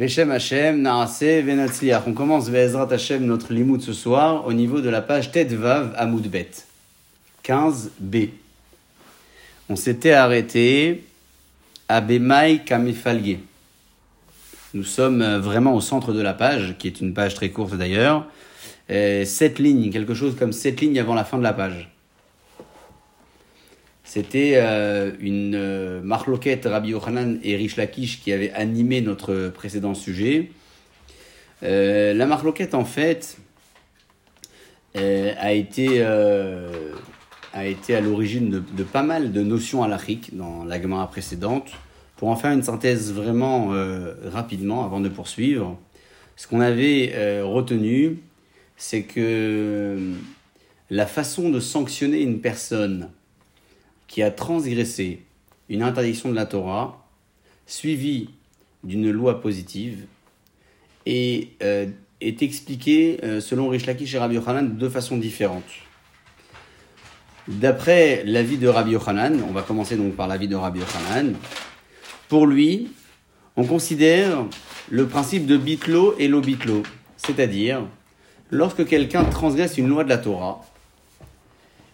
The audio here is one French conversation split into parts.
Beshem Hashem, Naase, Venatzliach. On commence Ve'ezrat Hashem, notre limoud ce soir, au niveau de la page Tet Vav Amoudbet. 15b. On s'était arrêté à Bemaï Kamefalge. Nous sommes vraiment au centre de la page, qui est une page très courte d'ailleurs. Sept lignes, quelque chose comme sept lignes avant la fin de la page. C'était euh, une euh, marloquette Rabbi Yochanan et Rish Lakish qui avait animé notre précédent sujet. Euh, la marloquette, en fait, a, été, a été à l'origine de, pas mal de notions halachiques dans la précédente. Pour en faire une synthèse vraiment rapidement avant de poursuivre, ce qu'on avait retenu, c'est que la façon de sanctionner une personne qui a transgressé une interdiction de la Torah, suivie d'une loi positive, et euh, est expliqué euh, selon Rish Lakish et Rabbi Yochanan de deux façons différentes. D'après l'avis de Rabbi Yochanan, on va commencer donc par l'avis de Rabbi Yochanan, pour lui, on considère le principe de bitlo et l'obitlo, c'est-à-dire lorsque quelqu'un transgresse une loi de la Torah,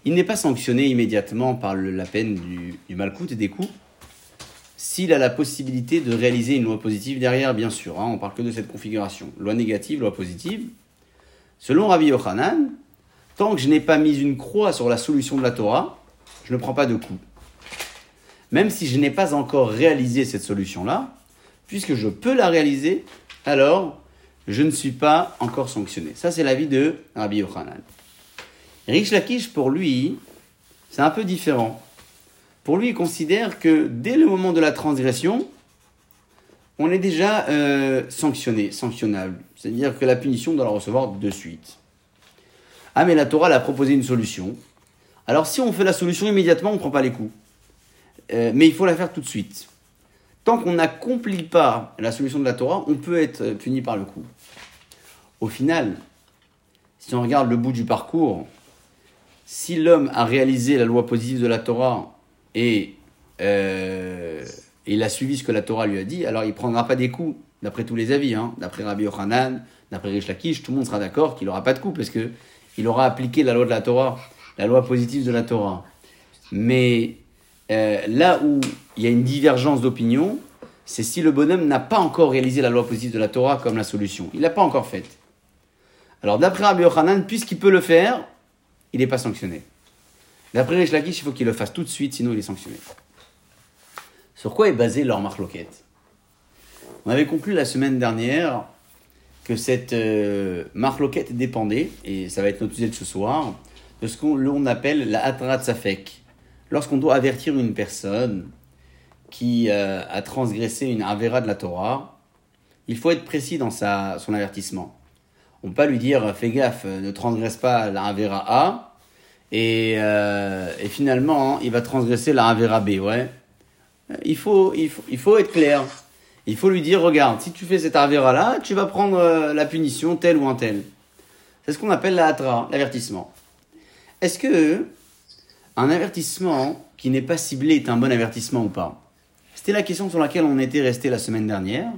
il n'est pas sanctionné immédiatement par la peine du, du malcoute et des coups, s'il a la possibilité de réaliser une loi positive derrière, bien sûr. Hein, on parle que de cette configuration. Loi négative, loi positive. Selon Rabbi Yochanan, tant que je n'ai pas mis une croix sur la solution de la Torah, je ne prends pas de coup. Même si je n'ai pas encore réalisé cette solution-là, puisque je peux la réaliser, alors je ne suis pas encore sanctionné. Ça, c'est l'avis de Rabbi Yochanan. Rich Lakish, pour lui, c'est un peu différent. Pour lui, il considère que dès le moment de la transgression, on est déjà euh, sanctionné, sanctionnable. C'est-à-dire que la punition doit la recevoir de suite. Ah, mais la Torah a proposé une solution. Alors, si on fait la solution immédiatement, on ne prend pas les coups. Euh, mais il faut la faire tout de suite. Tant qu'on n'accomplit pas la solution de la Torah, on peut être puni par le coup. Au final, si on regarde le bout du parcours, si l'homme a réalisé la loi positive de la Torah et euh, il a suivi ce que la Torah lui a dit, alors il prendra pas des coups, d'après tous les avis, hein, d'après Rabbi Yochanan, d'après Rish Lakish, tout le monde sera d'accord qu'il n'aura pas de coups parce qu'il aura appliqué la loi de la Torah, la loi positive de la Torah. Mais euh, là où il y a une divergence d'opinion, c'est si le bonhomme n'a pas encore réalisé la loi positive de la Torah comme la solution. Il l'a pas encore faite. Alors d'après Rabbi Yochanan, puisqu'il peut le faire, il n'est pas sanctionné. D'après Rish Lakish, il faut qu'il le fasse tout de suite, sinon il est sanctionné. Sur quoi est basée leur marloquette? On avait conclu la semaine dernière que cette euh, dépendait, et ça va être notre sujet de ce soir, de ce qu'on appelle la atrat safek. Lorsqu'on doit avertir une personne qui euh, a transgressé une avera de la Torah, il faut être précis dans sa, son avertissement. Pas lui dire fais gaffe, ne transgresse pas la Avera A, et, euh, finalement il va transgresser la Avera B. Ouais. Il faut, il, faut, il faut être clair. Il faut lui dire regarde, si tu fais cette Avera là, tu vas prendre euh, la punition telle ou un tel. C'est ce qu'on appelle la l'avertissement. Est-ce que un avertissement qui n'est pas ciblé est un bon avertissement ou pas? C'était la question sur laquelle on était resté la semaine dernière.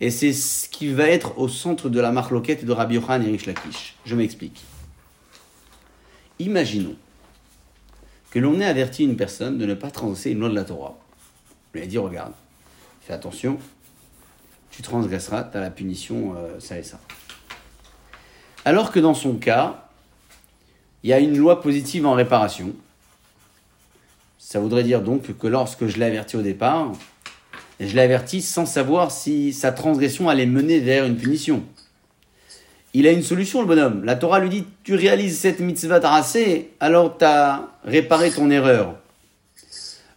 Et c'est ce qui va être au centre de la marloquette de Rabbi Yochanan et Rish Lakish. Je m'explique. Imaginons que l'on ait averti une personne de ne pas transgresser une loi de la Torah. On lui a dit, regarde, fais attention, tu transgresseras, tu as la punition, euh, ça et ça. Alors que dans son cas, il y a une loi positive en réparation. Ça voudrait dire donc que lorsque je l'ai averti au départ, je l'ai averti sans savoir si sa transgression allait mener vers une punition. Il a une solution, le bonhomme. La Torah lui dit Tu réalises cette mitzvah tracée, alors tu as réparé ton erreur.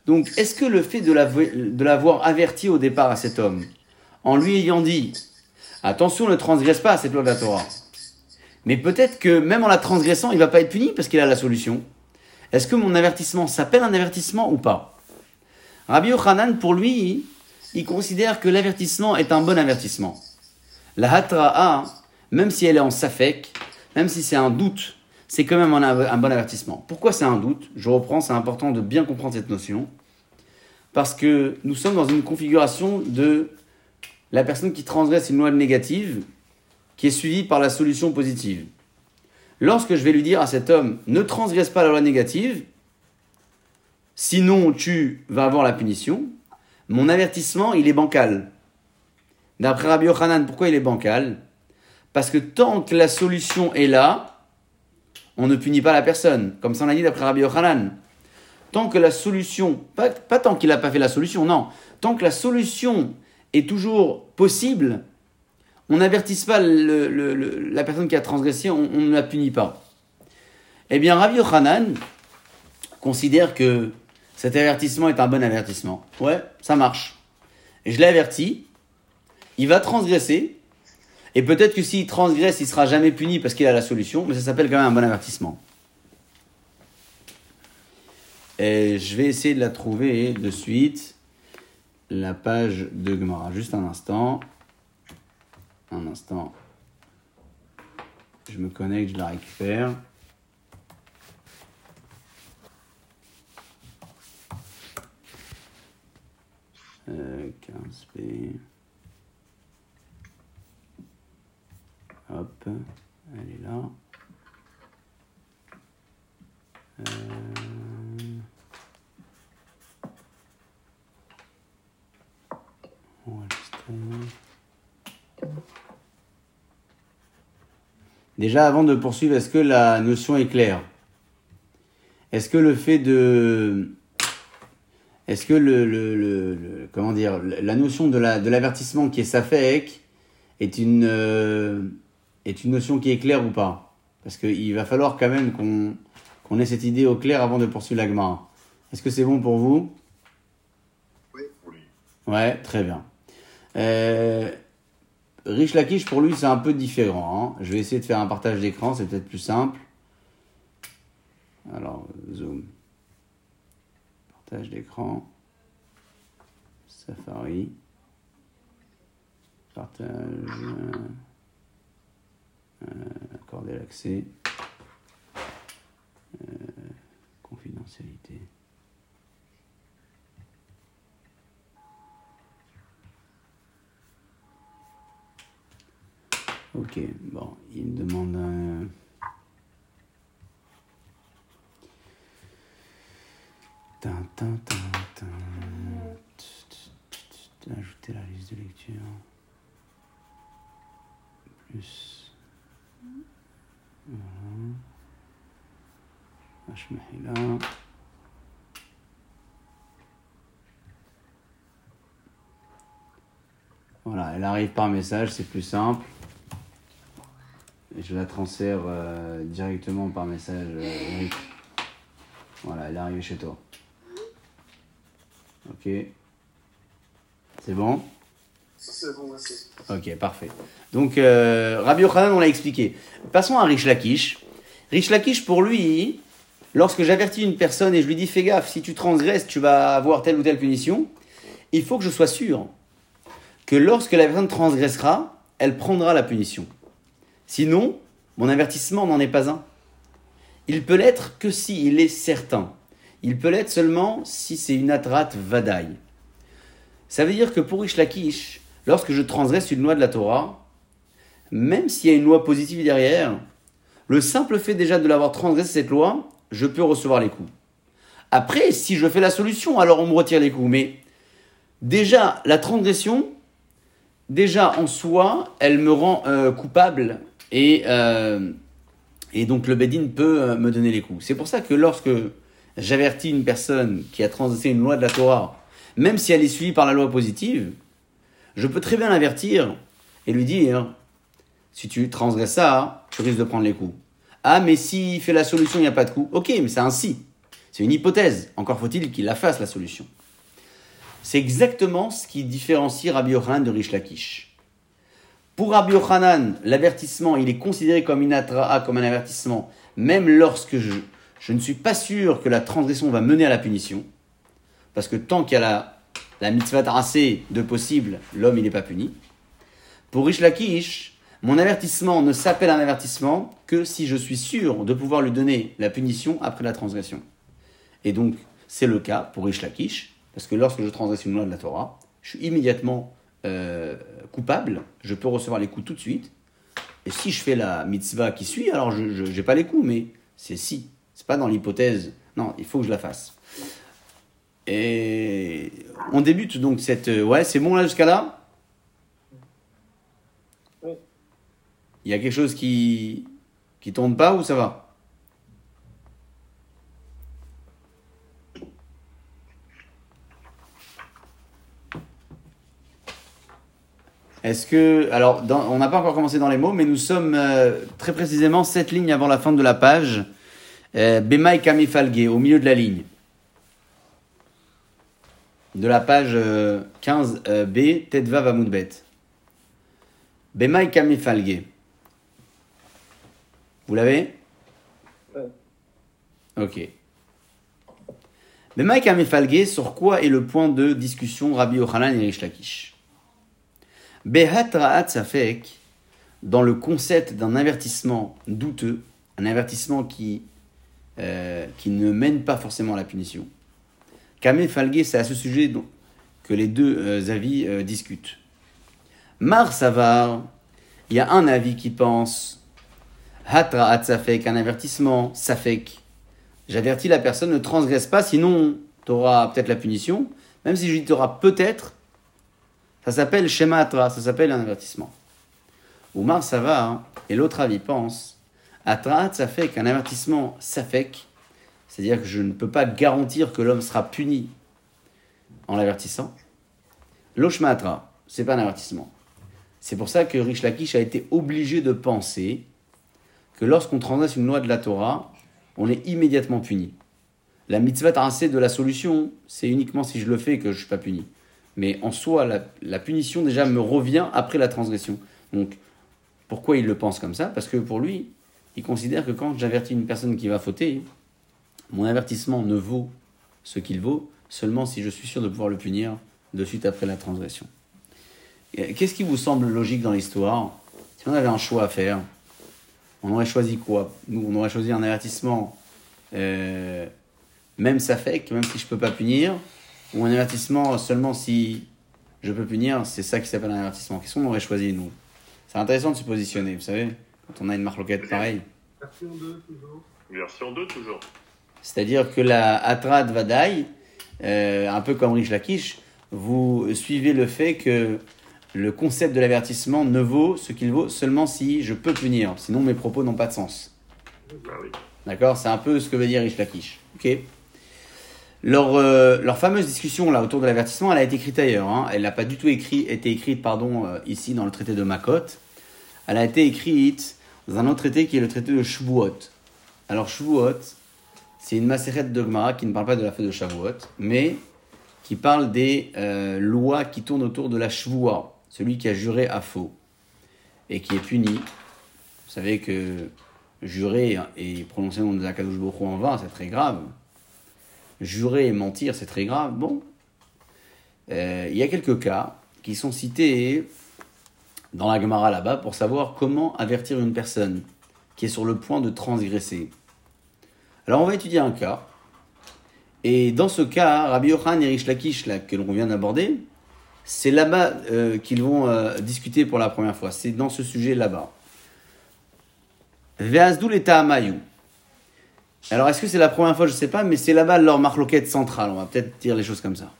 Donc, est-ce que le fait de l'avoir averti au départ à cet homme, en lui ayant dit Attention, ne transgresse pas cette loi de la Torah, mais peut-être que même en la transgressant, il va pas être puni parce qu'il a la solution. Est-ce que mon avertissement s'appelle un avertissement ou pas? Rabbi Yochanan, pour lui, il considère que l'avertissement est un bon avertissement. La hatra'a, même si elle est en safek, même si c'est un doute, c'est quand même un, bon avertissement. Pourquoi c'est un doute? Je reprends, c'est important de bien comprendre cette notion. Parce que nous sommes dans une configuration de la personne qui transgresse une loi négative qui est suivie par la solution positive. Lorsque je vais lui dire à cet homme, ne transgresse pas la loi négative, sinon tu vas avoir la punition, mon avertissement, il est bancal. D'après Rabbi Yochanan, pourquoi il est bancal? Parce que tant que la solution est là, on ne punit pas la personne. Comme ça on a dit d'après Rabbi Yochanan. Tant que la solution, pas, tant qu'il n'a pas fait la solution, non. Tant que la solution est toujours possible, on n'avertisse pas la personne qui a transgressé, on, on, ne la punit pas. Eh bien, Rabbi Yochanan considère que cet avertissement est un bon avertissement. Ouais, ça marche. Je l'ai averti, il va transgresser, et peut-être que s'il transgresse, il sera jamais puni parce qu'il a la solution, mais ça s'appelle quand même un bon avertissement. Et je vais essayer de la trouver de suite, la page de Gemara. Juste un instant. Un instant. Je me connecte, je la récupère. Euh, 15p. Hop, elle est là. Euh... Déjà, avant de poursuivre, est-ce que la notion est claire? Est-ce que le fait de est-ce que le, le, le, comment dire, la notion de la de l'avertissement qui est safek est une euh, est une notion qui est claire ou pas? Parce qu'il va falloir quand même qu'on qu'on ait cette idée au clair avant de poursuivre l'agma. Est-ce que c'est bon pour vous? Oui, pour lui. Ouais, très bien. Euh, Rich Lakish, pour lui, c'est un peu différent. Hein. Je vais essayer de faire un partage d'écran, c'est peut-être plus simple. Alors, zoom. Partage d'écran. Safari. Partage. Euh, accorder l'accès. Euh, confidentialité. Ok, bon, il me demande un... Ajouter la liste de lecture. Plus. Voilà. là. Voilà, elle arrive par message, c'est plus simple. Je la transfère euh, directement par message euh, Voilà, elle est arrivée chez toi. Ok. C'est bon C'est bon, merci. Ok, parfait. Donc, euh, Rabbi Yochanan, on l'a expliqué. Passons à Rich Lakish. Rich Lakish, pour lui, lorsque j'avertis une personne et je lui dis fais gaffe, si tu transgresses, tu vas avoir telle ou telle punition, il faut que je sois sûr que lorsque la personne transgressera, elle prendra la punition. Sinon, mon avertissement n'en est pas un. Il peut l'être que s'il est certain. Il peut l'être seulement si c'est une atrate vadaï. Ça veut dire que pour Ishlakish, lorsque je transgresse une loi de la Torah, même s'il y a une loi positive derrière, le simple fait déjà de l'avoir transgressé cette loi, je peux recevoir les coups. Après, si je fais la solution, alors on me retire les coups. Mais déjà, la transgression, déjà en soi, elle me rend euh, coupable et, euh, et donc le Bedin peut euh, me donner les coups. C'est pour ça que lorsque j'avertis une personne qui a transgressé une loi de la Torah, même si elle est suivie par la loi positive, je peux très bien l'avertir et lui dire si tu transgresses ça, tu risques de prendre les coups. Ah, mais s'il fait la solution, il n'y a pas de coup. Ok, mais c'est un si. C'est une hypothèse. Encore faut-il qu'il la fasse, la solution. C'est exactement ce qui différencie Rabbi Yochanan de Rish Lakish. Pour Rabbi Yochanan, l'avertissement, il est considéré comme comme un avertissement, même lorsque je, je ne suis pas sûr que la transgression va mener à la punition. Parce que tant qu'il y a la, mitzvah tracée de possible, l'homme, il n'est pas puni. Pour Rish Lakish, mon avertissement ne s'appelle un avertissement que si je suis sûr de pouvoir lui donner la punition après la transgression. Et donc, c'est le cas pour Rish Lakish, parce que lorsque je transgresse une loi de la Torah, je suis immédiatement euh, coupable, je peux recevoir les coups tout de suite. Et si je fais la mitzvah qui suit, alors je n'ai pas les coups, mais c'est si. C'est pas dans l'hypothèse. Non, il faut que je la fasse. Et on débute donc cette. Ouais, c'est bon là jusqu'à là? Oui. Il y a quelque chose qui. qui tourne pas ou ça va? Est-ce que. Alors, dans- on n'a pas encore commencé dans les mots, mais nous sommes euh, très précisément sept lignes avant la fin de la page. Euh, Bemaï Kamifalge, au milieu de la ligne. De la page euh, 15b, Tedva Vamoudbet. Bemaï Kamifalge. Vous l'avez? Ok. Bemaï Kamifalge, sur quoi est le point de discussion Rabbi Yochanan et Rish Lakish? Behat Ra'at Safek, dans le concept d'un avertissement douteux, un avertissement qui, euh, qui ne mène pas forcément à la punition. Kamé Falgué, c'est à ce sujet que les deux euh, avis euh, discutent. Mar Savar, il y a un avis qui pense Hatra At Safek, un avertissement, Safek. J'avertis la personne, ne transgresse pas, sinon tu auras peut-être la punition. Même si je dis tu auras peut-être, ça s'appelle Shema ça s'appelle un avertissement. Oumar hein, et l'autre avis pense Atra, ça fait qu'un avertissement, fait c'est-à-dire que je ne peux pas garantir que l'homme sera puni en l'avertissant. L'Oshma Atra, c'est pas un avertissement. C'est pour ça que Rish Lakish a été obligé de penser que lorsqu'on transgresse une loi de la Torah, on est immédiatement puni. La mitzvah tracée de la solution, c'est uniquement si je le fais que je ne suis pas puni. Mais en soi, la, la punition déjà me revient après la transgression. Donc, pourquoi il le pense comme ça? Parce que pour lui, il considère que quand j'avertis une personne qui va fauter, mon avertissement ne vaut ce qu'il vaut seulement si je suis sûr de pouvoir le punir de suite après la transgression. Et Qu'est-ce qui vous semble logique dans l'histoire? Si on avait un choix à faire, on aurait choisi quoi? Nous, on aurait choisi un avertissement, euh, même ça fait même si je peux pas punir, ou un avertissement seulement si je peux punir, c'est ça qui s'appelle un avertissement. Qu'est-ce qu'on aurait choisi, nous? C'est intéressant de se positionner, vous savez, quand on a une marloquette pareille. Version 2, toujours. Version 2 toujours. C'est-à-dire que la Atrad Vadaï, euh, un peu comme Rish Lakish, vous suivez le fait que le concept de l'avertissement ne vaut ce qu'il vaut seulement si je peux punir. Sinon, mes propos n'ont pas de sens. Bah oui. D'accord? C'est un peu ce que veut dire Rish Lakish. Ok? Leur, euh, leur fameuse discussion là autour de l'avertissement, elle a été écrite ailleurs. hein. Elle n'a pas du tout écrit, été écrite pardon, euh, ici dans le traité de Makot. Elle a été écrite dans un autre traité qui est le traité de Shavuot. Alors Shavuot, c'est une macérette de Gemara qui ne parle pas de la fête de Shavuot, mais qui parle des euh, lois qui tournent autour de la Shavua, celui qui a juré à faux et qui est puni. Vous savez que jurer et prononcer le nom de Baruch Hu en vain, c'est très grave. Jurer et mentir, c'est très grave. Bon, Euh, il y a quelques cas qui sont cités dans la Gemara là-bas pour savoir comment avertir une personne qui est sur le point de transgresser. Alors on va étudier un cas. Et dans ce cas, Rabbi Yochanan et Rish Lakish, là, que l'on vient d'aborder, c'est là-bas euh, qu'ils vont euh, discuter pour la première fois. C'est dans ce sujet là-bas. Ve'azdul et Ta'amayu. Alors, est-ce que c'est la première fois? Je ne sais pas, mais c'est là-bas leur marloquette centrale. On va peut-être dire les choses comme ça.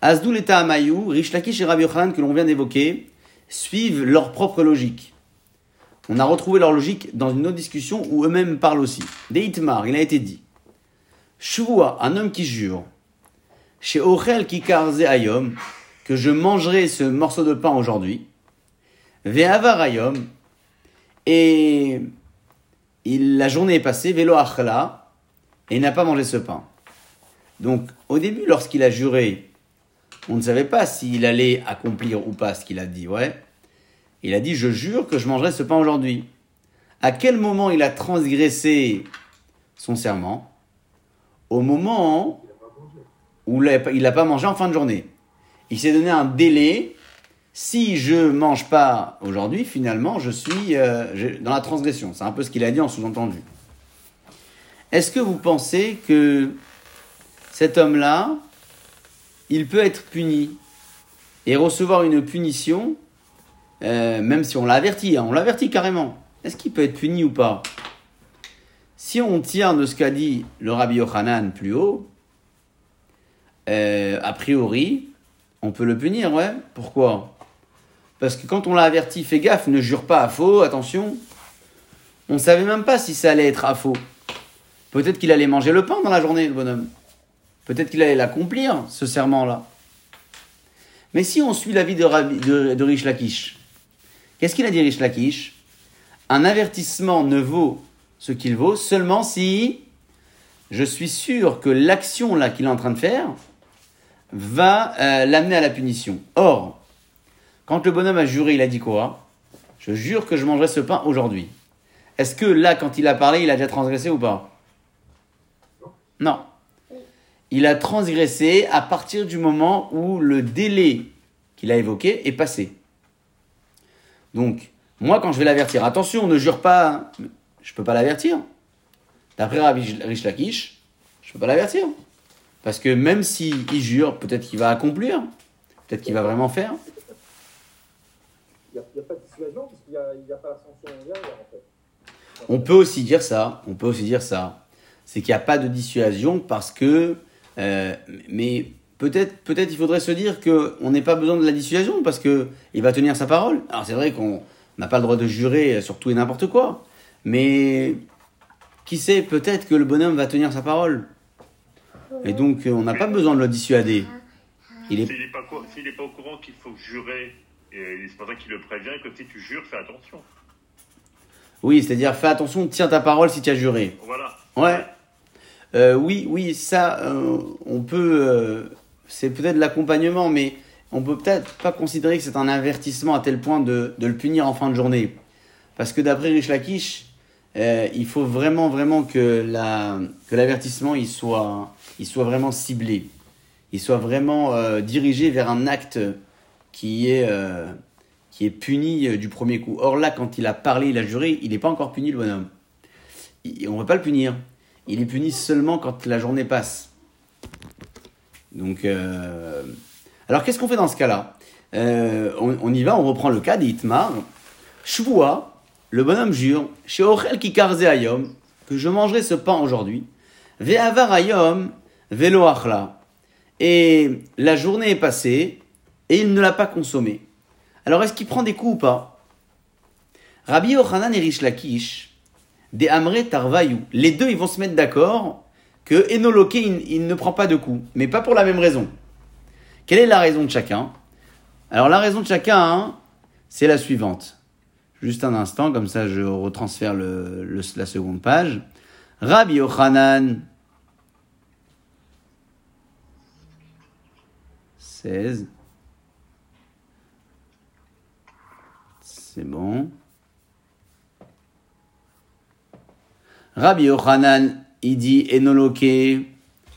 Azdul et Ta'amayu, Rish Lakish et Rabbi Yochanan, que l'on vient d'évoquer, suivent leur propre logique. On a retrouvé leur logique dans une autre discussion où eux-mêmes parlent aussi. Des Itmar, il a été dit. Shuvua, un homme qui jure, chez Ochel Kikarze Ayom, que je mangerai ce morceau de pain aujourd'hui. Ve'avar Ayom, et il, la journée est passée, Velo Achla, et il n'a pas mangé ce pain. Donc, au début, lorsqu'il a juré, on ne savait pas s'il allait accomplir ou pas ce qu'il a dit, ouais. Il a dit, je jure que je mangerai ce pain aujourd'hui. À quel moment il a transgressé son serment? Au moment où il n'a pas mangé en fin de journée. Il s'est donné un délai. Si je mange pas aujourd'hui, finalement, je suis euh, dans la transgression. C'est un peu ce qu'il a dit en sous-entendu. Est-ce que vous pensez que cet homme-là, il peut être puni et recevoir une punition euh, même si on l'a averti, hein, on l'a averti carrément, est-ce qu'il peut être puni ou pas? Si on tient de ce qu'a dit le Rabbi Yochanan plus haut, euh, a priori, on peut le punir, ouais. Pourquoi? Parce que quand on l'a averti, fais gaffe, ne jure pas à faux, attention. On ne savait même pas si ça allait être à faux. Peut-être qu'il allait manger le pain dans la journée, le bonhomme. Peut-être qu'il allait l'accomplir, ce serment-là. Mais si on suit l'avis de, Rabbi- de, Lakish, qu'est-ce qu'il a dit Rish Lakish? Un avertissement ne vaut ce qu'il vaut seulement si je suis sûr que l'action là qu'il est en train de faire va euh, l'amener à la punition. Or, quand le bonhomme a juré, il a dit quoi? Je jure que je mangerai ce pain aujourd'hui. Est-ce que là, quand il a parlé, il a déjà transgressé ou pas? Non. Il a transgressé à partir du moment où le délai qu'il a évoqué est passé. Donc, moi, quand je vais l'avertir, attention, ne jure pas, je peux pas l'avertir. D'après Rabbi Rish Lakish, je peux pas l'avertir. Parce que même s'il jure, peut-être qu'il va accomplir, peut-être qu'il va vraiment faire. Il n'y a, pas de dissuasion parce qu'il n'y a, pas la sanction en fait. On peut aussi dire ça, on peut aussi dire ça. C'est qu'il n'y a pas de dissuasion parce que, euh, mais peut-être, peut-être il faudrait se dire que on n'est pas besoin de la dissuasion parce que il va tenir sa parole. Alors c'est vrai qu'on n'a pas le droit de jurer sur tout et n'importe quoi, mais qui sait, peut-être que le bonhomme va tenir sa parole. Et donc on n'a pas besoin de le dissuader. Il est S'il n'est pas, n'est pas au courant qu'il faut jurer, c'est pour ça qu'il le prévient, que si tu jures, fais attention. Oui, c'est-à-dire fais attention, tiens ta parole si tu as juré. Voilà. Ouais. Euh, oui, oui, ça, euh, on peut. euh, c'est peut-être l'accompagnement, mais on peut peut-être pas considérer que c'est un avertissement à tel point de, le punir en fin de journée. Parce que d'après Rish Lakish, il faut vraiment, vraiment que la que l'avertissement il soit, il soit vraiment ciblé. Il soit vraiment dirigé vers un acte qui est, qui est puni du premier coup. Or là, quand il a parlé, il a juré, il n'est pas encore puni le bonhomme. On ne va pas le punir. Il est puni seulement quand la journée passe. Donc, euh, alors qu'est-ce qu'on fait dans ce cas-là? Euh, on, y va, on reprend le cas d'Itmar. Shvua, le bonhomme jure, chez Kikarze Ayom, que je mangerai ce pain aujourd'hui. Ve'avar Ayom, velo. Et la journée est passée, et il ne l'a pas consommé. Alors est-ce qu'il prend des coups ou pas? Rabbi Yochanan et Rish Lakish, des Amre Tarvayou. Les deux, ils vont se mettre d'accord que Enoloke, il, ne prend pas de coups, mais pas pour la même raison. Quelle est la raison de chacun? Alors la raison de chacun, hein, c'est la suivante. Juste un instant, comme ça je retransfère la seconde page. Rabbi Yochanan, 16. C'est bon. Rabbi Yochanan, il dit Enoloke, il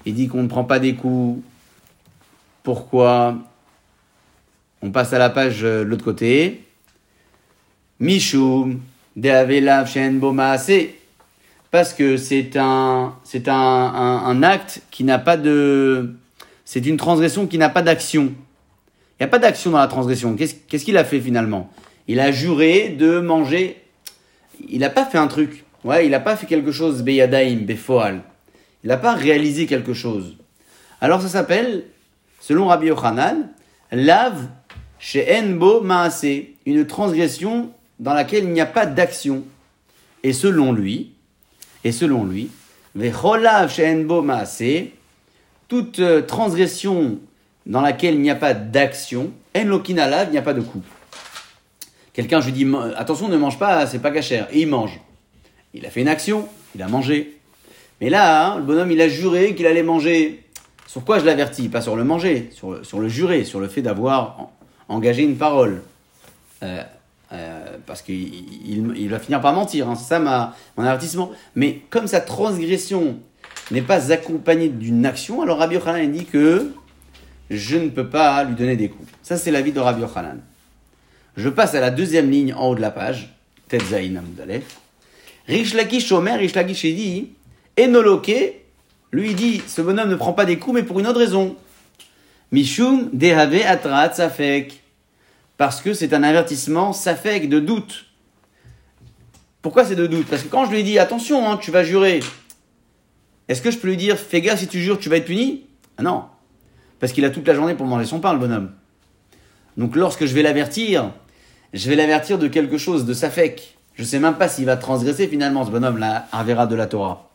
dit qu'on ne prend pas des coups. Pourquoi? On passe à la page euh, de l'autre côté. Mishum, Deavelav Shen Bomaase. Parce que c'est un, c'est un, acte qui n'a pas de. C'est une transgression qui n'a pas d'action. Il n'y a pas d'action dans la transgression. Qu'est-ce qu'il a fait finalement? Il a juré de manger. Il n'a pas fait un truc. Ouais, il n'a pas fait quelque chose, Beyadaim, Befoal. Il n'a pas réalisé quelque chose. Alors ça s'appelle, selon Rabbi Yochanan, lave chez Enbo Maase, une transgression dans laquelle il n'y a pas d'action. Et selon lui, et selon lui, Vecholav chez Enbo Maase, toute euh, transgression dans laquelle il n'y a pas d'action, En Lokinalav, il n'y a pas de coup. Quelqu'un, je lui dis, attention, ne mange pas, c'est pas cachère. Et il mange. Il a fait une action, il a mangé. Mais là, hein, le bonhomme, il a juré qu'il allait manger. Sur quoi je l'avertis? Pas sur le manger, sur le, juré, sur le fait d'avoir en- engagé une parole. Euh, euh, parce qu'il il, va finir par mentir, hein, c'est ça mon avertissement. Mais comme sa transgression n'est pas accompagnée d'une action, alors Rabbi Yochanan dit que je ne peux pas lui donner des coups. Ça, c'est l'avis de Rabbi Yochanan. Je passe à la deuxième ligne en haut de la page, Tetzaïn. Rish Lakish Omer, Rish Lakish il dit, Enoloke, lui dit, ce bonhomme ne prend pas des coups, mais pour une autre raison. Mishum Dehave Atrat Safek. Parce que c'est un avertissement, fait de doute. Pourquoi c'est de doute? Parce que quand je lui dis attention, hein, tu vas jurer, est-ce que je peux lui dire fais gaffe si tu jures, tu vas être puni? Ah non. Parce qu'il a toute la journée pour manger son pain, le bonhomme. Donc lorsque je vais l'avertir, je vais l'avertir de quelque chose, de sa Je sais même pas s'il va transgresser finalement ce bonhomme, là, verra de la Torah.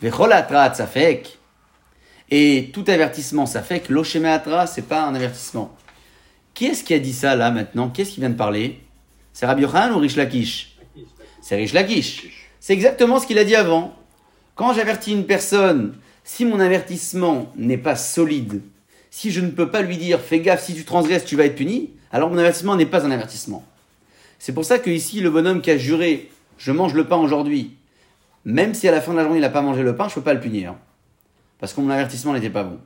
Vecholatrat, sa fake. Et tout avertissement, que l'Oshemeatra, c'est pas un avertissement. Qui est-ce qui a dit ça là maintenant? Qui est-ce qui vient de parler? C'est Rabbi Yochanan ou Rish Lakish? C'est Rish Lakish. C'est exactement ce qu'il a dit avant. Quand j'avertis une personne, si mon avertissement n'est pas solide, si je ne peux pas lui dire fais gaffe, si tu transgresses, tu vas être puni, alors mon avertissement n'est pas un avertissement. C'est pour ça que ici, le bonhomme qui a juré je mange le pain aujourd'hui, même si à la fin de la journée il n'a pas mangé le pain, je ne peux pas le punir parce que mon avertissement n'était pas bon.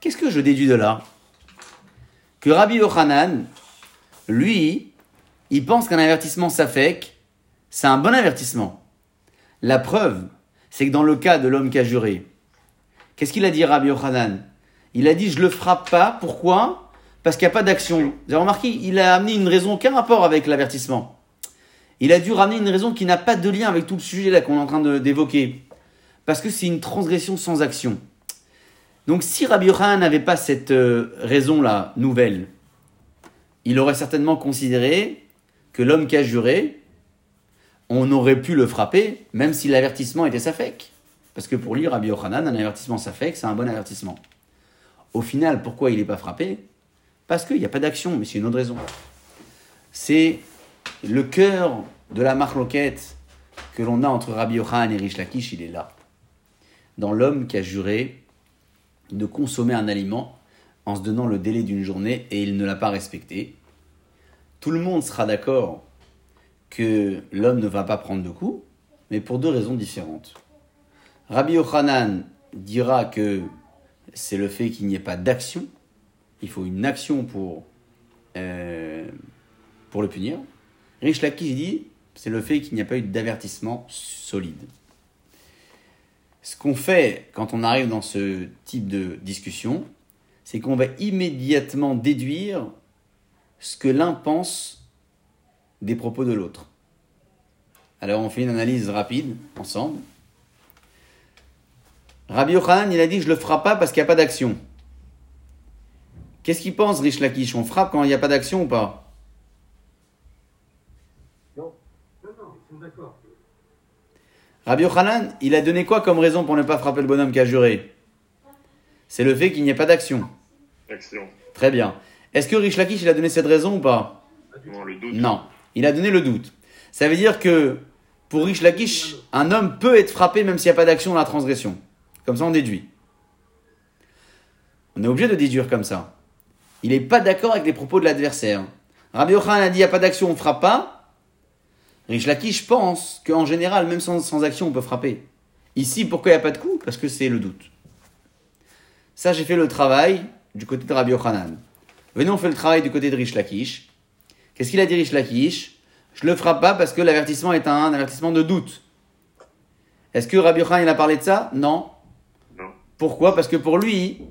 Qu'est-ce que je déduis de là? Que Rabbi Yochanan, lui, il pense qu'un avertissement safek, c'est un bon avertissement. La preuve, c'est que dans le cas de l'homme qui a juré, qu'est-ce qu'il a dit Rabbi Yochanan? Il a dit je le frappe pas, pourquoi? Parce qu'il n'y a pas d'action. Vous avez remarqué, il a amené une raison, aucun rapport avec l'avertissement. Il a dû ramener une raison qui n'a pas de lien avec tout le sujet qu'on est en train d'évoquer parce que c'est une transgression sans action. Donc si Rabbi Yochanan n'avait pas cette euh, raison-là nouvelle, il aurait certainement considéré que l'homme qui a juré, on aurait pu le frapper, même si l'avertissement était safek. Parce que pour lui, Rabbi Yochanan, un avertissement safek, c'est un bon avertissement. Au final, pourquoi il n'est pas frappé? Parce qu'il n'y a pas d'action, mais c'est une autre raison. C'est le cœur de la marloquette que l'on a entre Rabbi Yochanan et Rish Lakish, il est là dans l'homme qui a juré de consommer un aliment en se donnant le délai d'une journée et il ne l'a pas respecté. Tout le monde sera d'accord que l'homme ne va pas prendre de coups, mais pour deux raisons différentes. Rabbi Yochanan dira que c'est le fait qu'il n'y ait pas d'action. Il faut une action pour, euh, le punir. Rish Lakish dit c'est le fait qu'il n'y a pas eu d'avertissement solide. Ce qu'on fait quand on arrive dans ce type de discussion, c'est qu'on va immédiatement déduire ce que l'un pense des propos de l'autre. Alors on fait une analyse rapide ensemble. Rabbi Yochanan, il a dit je le frappe pas parce qu'il n'y a pas d'action. Qu'est-ce qu'il pense, Rish Lakish On frappe quand il n'y a pas d'action ou pas? Non. Non, non, ils sont d'accord. Rabbi Yochanan, il a donné quoi comme raison pour ne pas frapper le bonhomme qui a juré? C'est le fait qu'il n'y ait pas d'action. Action. Très bien. Est-ce que Rish Lakish, il a donné cette raison ou pas? Non, le doute. Non. Il a donné le doute. Ça veut dire que pour Rish Lakish, un homme peut être frappé même s'il n'y a pas d'action dans la transgression. Comme ça, on déduit. On est obligé de déduire comme ça. Il n'est pas d'accord avec les propos de l'adversaire. Rabbi Yochanan a dit il n'y a pas d'action, on ne frappe pas. Rish Lakish pense qu'en général, même sans, action, on peut frapper. Ici, pourquoi il n'y a pas de coup? Parce que c'est le doute. Ça, j'ai fait le travail du côté de Rabbi Yochanan. Venez, on fait le travail du côté de Rish Lakish. Qu'est-ce qu'il a dit Rish Lakish? Je le frappe pas parce que l'avertissement est un, avertissement de doute. Est-ce que Rabbi Yochanan il a parlé de ça? Non. Non. Pourquoi? Parce que pour lui,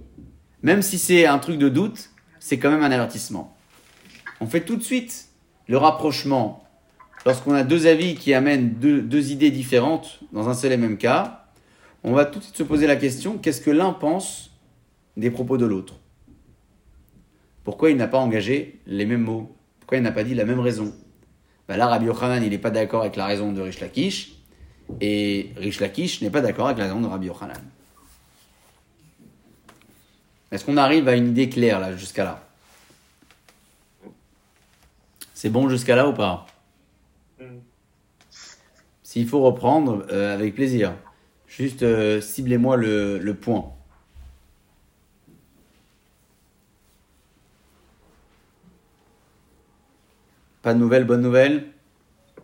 même si c'est un truc de doute, c'est quand même un avertissement. On fait tout de suite le rapprochement lorsqu'on a deux avis qui amènent deux, idées différentes dans un seul et même cas, on va tout de suite se poser la question qu'est-ce que l'un pense des propos de l'autre? Pourquoi il n'a pas engagé les mêmes mots? Pourquoi il n'a pas dit la même raison? Ben Là, Rabbi Yochanan, il n'est pas d'accord avec la raison de Rish Lakish, et Rish Lakish n'est pas d'accord avec la raison de Rabbi Yochanan. Est-ce qu'on arrive à une idée claire là, jusqu'à là? C'est bon jusqu'à là ou pas? S'il faut reprendre, euh, avec plaisir. Juste euh, ciblez-moi le, le point. Pas de nouvelles, bonne nouvelle?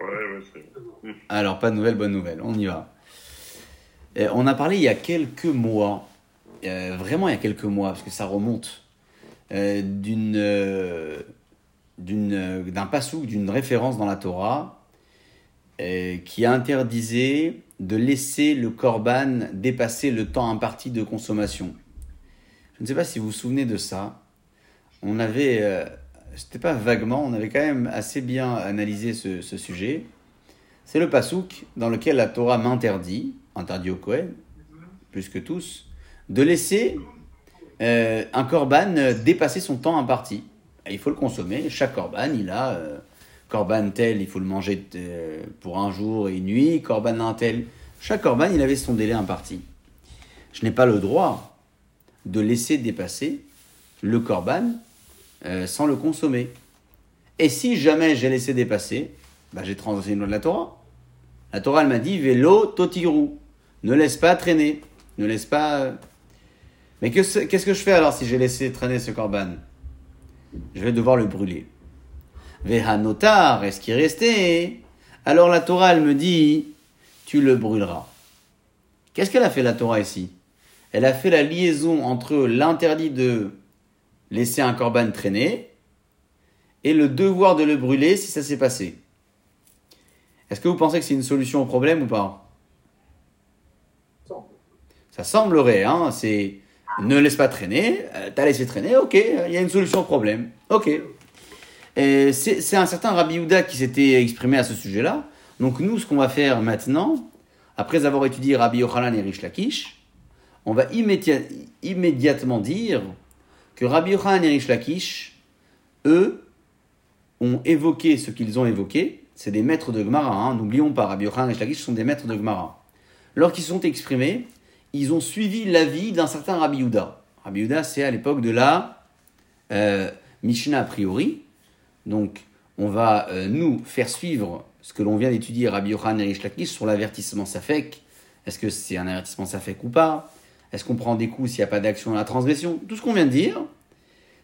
Ouais, ouais, c'est. Alors, pas de nouvelles, bonne nouvelle, on y va. Euh, on a parlé il y a quelques mois, euh, vraiment il y a quelques mois, parce que ça remonte, euh, d'une, euh, d'une, euh, d'un passouk, d'une référence dans la Torah, qui interdisait de laisser le korban dépasser le temps imparti de consommation. Je ne sais pas si vous vous souvenez de ça. On avait, c'était pas vaguement, on avait quand même assez bien analysé ce, ce sujet. C'est le pasouk dans lequel la Torah m'interdit, interdit au Kohen, plus que tous, de laisser euh, un korban euh, dépasser son temps imparti. Il faut le consommer. Chaque korban, il a euh, korban tel, il faut le manger pour un jour et une nuit. Korban un tel. Chaque korban, il avait son délai imparti. Je n'ai pas le droit de laisser dépasser le korban euh, sans le consommer. Et si jamais j'ai laissé dépasser, bah, j'ai transgressé une loi de la Torah. La Torah, elle m'a dit vélo totiru. Ne laisse pas traîner. Ne laisse pas. Mais que ce- qu'est-ce que je fais alors si j'ai laissé traîner ce korban Je vais devoir le brûler. Vehanotar, est-ce qui est resté? Alors la Torah, elle me dit tu le brûleras. Qu'est-ce qu'elle a fait la Torah ici? Elle a fait la liaison entre l'interdit de laisser un korban traîner et le devoir de le brûler si ça s'est passé. Est-ce que vous pensez que c'est une solution au problème ou pas? Ça semblerait, hein, c'est ne laisse pas traîner, euh, t'as laissé traîner, ok, il y a une solution au problème, ok. C'est un certain Rabbi Yehuda qui s'était exprimé à ce sujet-là. Donc nous, ce qu'on va faire maintenant, après avoir étudié Rabbi Yochanan et Rish Lakish, on va immédiat- immédiatement dire que Rabbi Yochanan et Rish Lakish, eux, ont évoqué ce qu'ils ont évoqué. C'est des maîtres de Gemara, hein. n'oublions pas, Rabbi Yochanan et Rish Lakish sont des maîtres de Gemara. Lorsqu'ils sont exprimés, ils ont suivi l'avis d'un certain Rabbi Yehuda. Rabbi Yehuda, c'est à l'époque de la euh, Mishnah a priori. Donc, on va euh, nous faire suivre ce que l'on vient d'étudier Rabbi Yochanan et Lakish sur l'avertissement Safek. Est-ce que c'est un avertissement Safek ou pas? Est-ce qu'on prend des coups s'il n'y a pas d'action à la transgression? Tout ce qu'on vient de dire,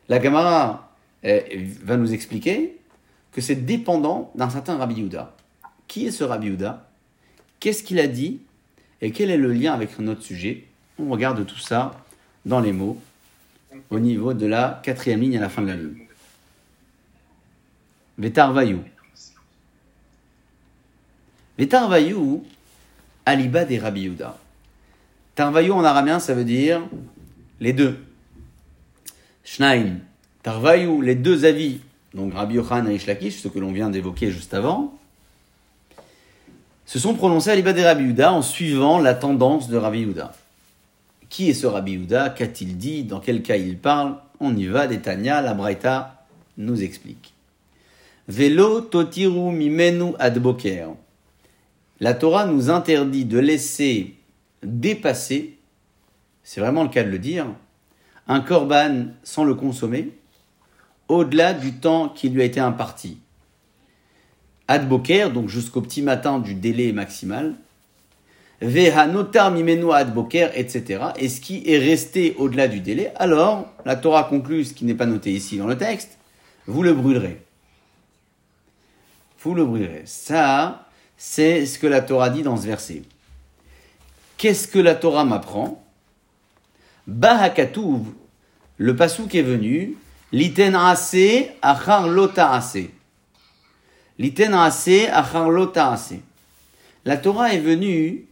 la Gemara euh, va nous expliquer que c'est dépendant d'un certain Rabbi Yehuda. Qui est ce Rabbi Yehuda? Qu'est-ce qu'il a dit? Et quel est le lien avec notre sujet On regarde tout ça dans les mots au niveau de la quatrième ligne à la fin de la ligne. Vetarvayu. Vetarvayu, aliba des Rabbi Yehuda. Tarvayu en araméen, ça veut dire les deux. Shnaim. Tarvayu, les deux avis. Donc Rabbi Yochanan et Rish Lakish, ce que l'on vient d'évoquer juste avant, se sont prononcés à l'Iba des Rabbi Yehuda en suivant la tendance de Rabbi Yehuda. Qui est ce Rabbi Yehuda Qu'a-t-il dit Dans quel cas il parle On y va, Détania, la Braïta nous explique. Velo totiru mimenu ad boker. La Torah nous interdit de laisser dépasser, c'est vraiment le cas de le dire, un korban sans le consommer, au-delà du temps qui lui a été imparti. Ad boker, donc jusqu'au petit matin du délai maximal, notar mimenu ad boker, etc. Et ce qui est resté au-delà du délai, alors la Torah conclut ce qui n'est pas noté ici dans le texte, vous le brûlerez. Vous le brûlerez. Ça, c'est ce que la Torah dit dans ce verset. Qu'est-ce que la Torah m'apprend? Bahakatuv, le pasouk est venu, liten ase achar lota ase. Liten ase achar lota ase. La Torah est venue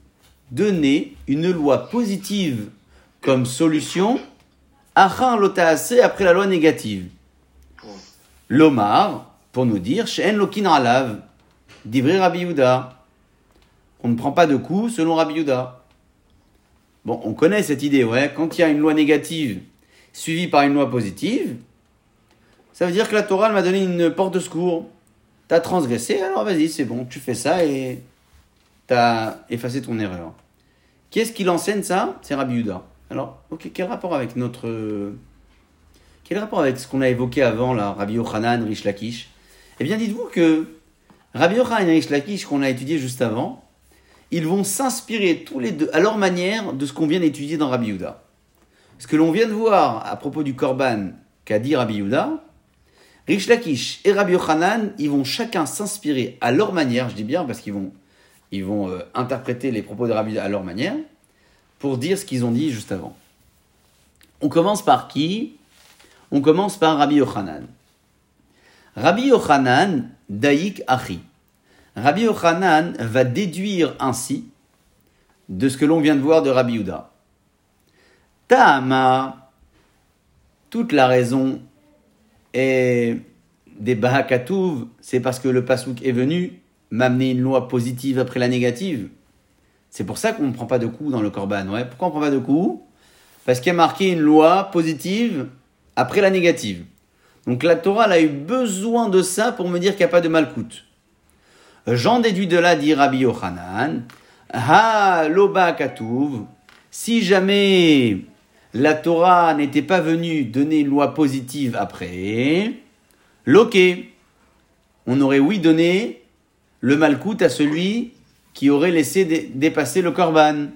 donner une loi positive comme solution après la loi négative. L'Omar, pour nous dire, She'en lokin alav, divrei Rabbi Yehuda. On ne prend pas de coups selon Rabbi Yehuda. Bon, on connaît cette idée, ouais. Quand il y a une loi négative suivie par une loi positive, ça veut dire que la Torah m'a donné une porte de secours. T'as transgressé, alors vas-y, c'est bon, tu fais ça et t'as effacé ton erreur. Qui est-ce qui l'enseigne ça? C'est Rabbi Yehuda. Alors, ok, quel rapport avec notre... Quel rapport avec ce qu'on a évoqué avant, là, Rabbi Yochanan, Rish Lakish? Eh bien, dites-vous que Rabbi Yochanan et Rish Lakish, qu'on a étudié juste avant, ils vont s'inspirer tous les deux, à leur manière, de ce qu'on vient d'étudier dans Rabbi Yehuda. Ce que l'on vient de voir à propos du Korban qu'a dit Rabbi Yehuda, Rish Lakish et Rabbi Yochanan, ils vont chacun s'inspirer à leur manière, je dis bien parce qu'ils vont, euh, interpréter les propos de Rabbi à leur manière, pour dire ce qu'ils ont dit juste avant. On commence par qui? On commence par Rabbi Yochanan. Rabbi Yochanan, Daïk Achi. Rabbi Yochanan va déduire ainsi de ce que l'on vient de voir de Rabbi Yehuda. Ta'ama, toute la raison est des Bahakatouv, c'est parce que le Pasouk est venu m'amener une loi positive après la négative. C'est pour ça qu'on ne prend pas de coups dans le Corban. Ouais. Pourquoi on ne prend pas de coups? Parce qu'il y a marqué une loi positive après la négative. Donc la Torah a eu besoin de ça pour me dire qu'il n'y a pas de malcoute. J'en déduis de là, dit Rabbi Yochanan, Ha loba katuv, si jamais la Torah n'était pas venue donner une loi positive après, loqué, on aurait oui donné le malcoute à celui qui aurait laissé dé- dépasser le korban.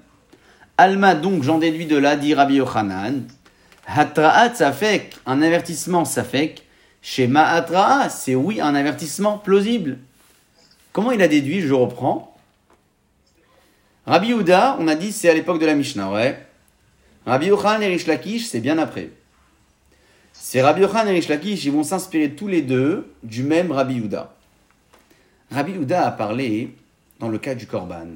Alma donc, j'en déduis de là, dit Rabbi Yochanan, Hatra'at safek, un avertissement safek, chez Ma'atra'a, c'est oui un avertissement plausible. Comment il a déduit? Je reprends. Rabbi Houda, on a dit c'est à l'époque de la Mishnah, ouais. Rabbi Yochanan et Rish Lakish, c'est bien après. C'est Rabbi Yochanan et Rish Lakish, ils vont s'inspirer tous les deux du même Rabbi Houda. Rabbi Houda a parlé dans le cas du korban.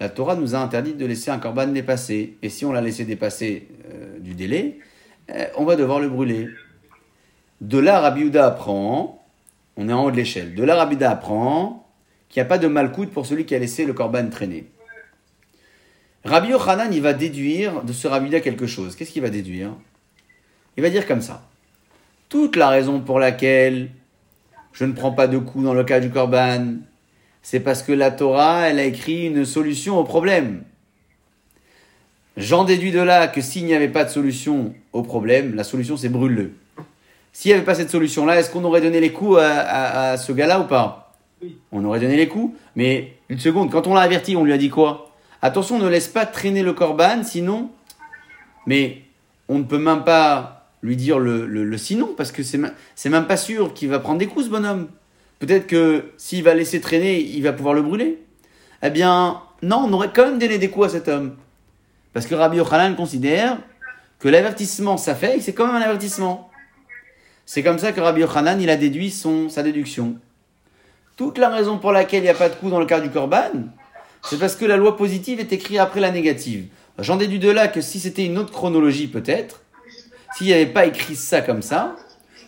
La Torah nous a interdit de laisser un korban dépasser. Et si on l'a laissé dépasser euh, du délai, euh, on va devoir le brûler. De là, Rabbi Houda apprend, on est en haut de l'échelle, de là, Rabbi Houda apprend qu'il n'y a pas de malcoute pour celui qui a laissé le korban traîner. Rabbi Yochanan, il va déduire de ce Rabbi Houda quelque chose. Qu'est-ce qu'il va déduire? Il va dire comme ça. Toute la raison pour laquelle je ne prends pas de coups dans le cas du korban, c'est parce que la Torah, elle a écrit une solution au problème. J'en déduis de là que s'il n'y avait pas de solution au problème, la solution c'est brûle-le. S'il n'y avait pas cette solution-là, est-ce qu'on aurait donné les coups à, à- à ce gars-là ou pas? Oui. On aurait donné les coups, mais une seconde, quand on l'a averti, on lui a dit quoi? Attention, ne laisse pas traîner le korban, sinon... Mais on ne peut même pas lui dire le, sinon, parce que c'est c'est même pas sûr qu'il va prendre des coups, ce bonhomme. Peut-être que s'il va laisser traîner, il va pouvoir le brûler. Eh bien, non, on aurait quand même donné des coups à cet homme. Parce que Rabbi Yochanan considère que l'avertissement, ça fait, c'est quand même un avertissement. C'est comme ça que Rabbi Yochanan, il a déduit son, sa déduction. Toute la raison pour laquelle il n'y a pas de coup dans le cas du Corban, c'est parce que la loi positive est écrite après la négative. J'en déduis de là que si c'était une autre chronologie peut-être, s'il n'y avait pas écrit ça comme ça,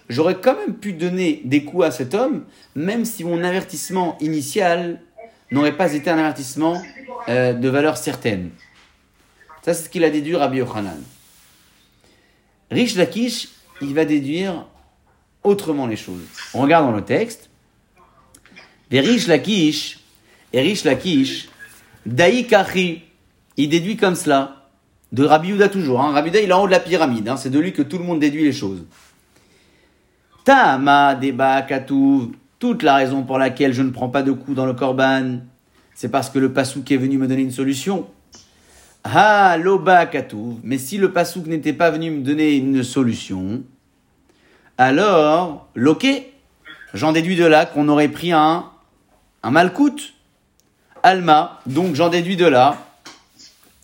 j'aurais quand même pu donner des coups à cet homme, même si mon avertissement initial n'aurait pas été un avertissement euh, de valeur certaine. Ça, c'est ce qu'il a déduit Rabbi Yochanan. Rish Lakish, il va déduire autrement les choses. On regarde dans le texte. Rish Lakish, et Rish Lakish, Daïkachi, il déduit comme cela. De Rabbi Yehuda toujours. Hein. Rabbi Yehuda, il est en haut de la pyramide. Hein. C'est de lui que tout le monde déduit les choses. Tama deba katuv. Toute la raison pour laquelle je ne prends pas de coup dans le korban, c'est parce que le pasouk est venu me donner une solution. Ha loba katuv. Mais si le pasouk n'était pas venu me donner une solution, alors, loqué, j'en déduis de là qu'on aurait pris un, un malcoute. Alma, donc j'en déduis de là,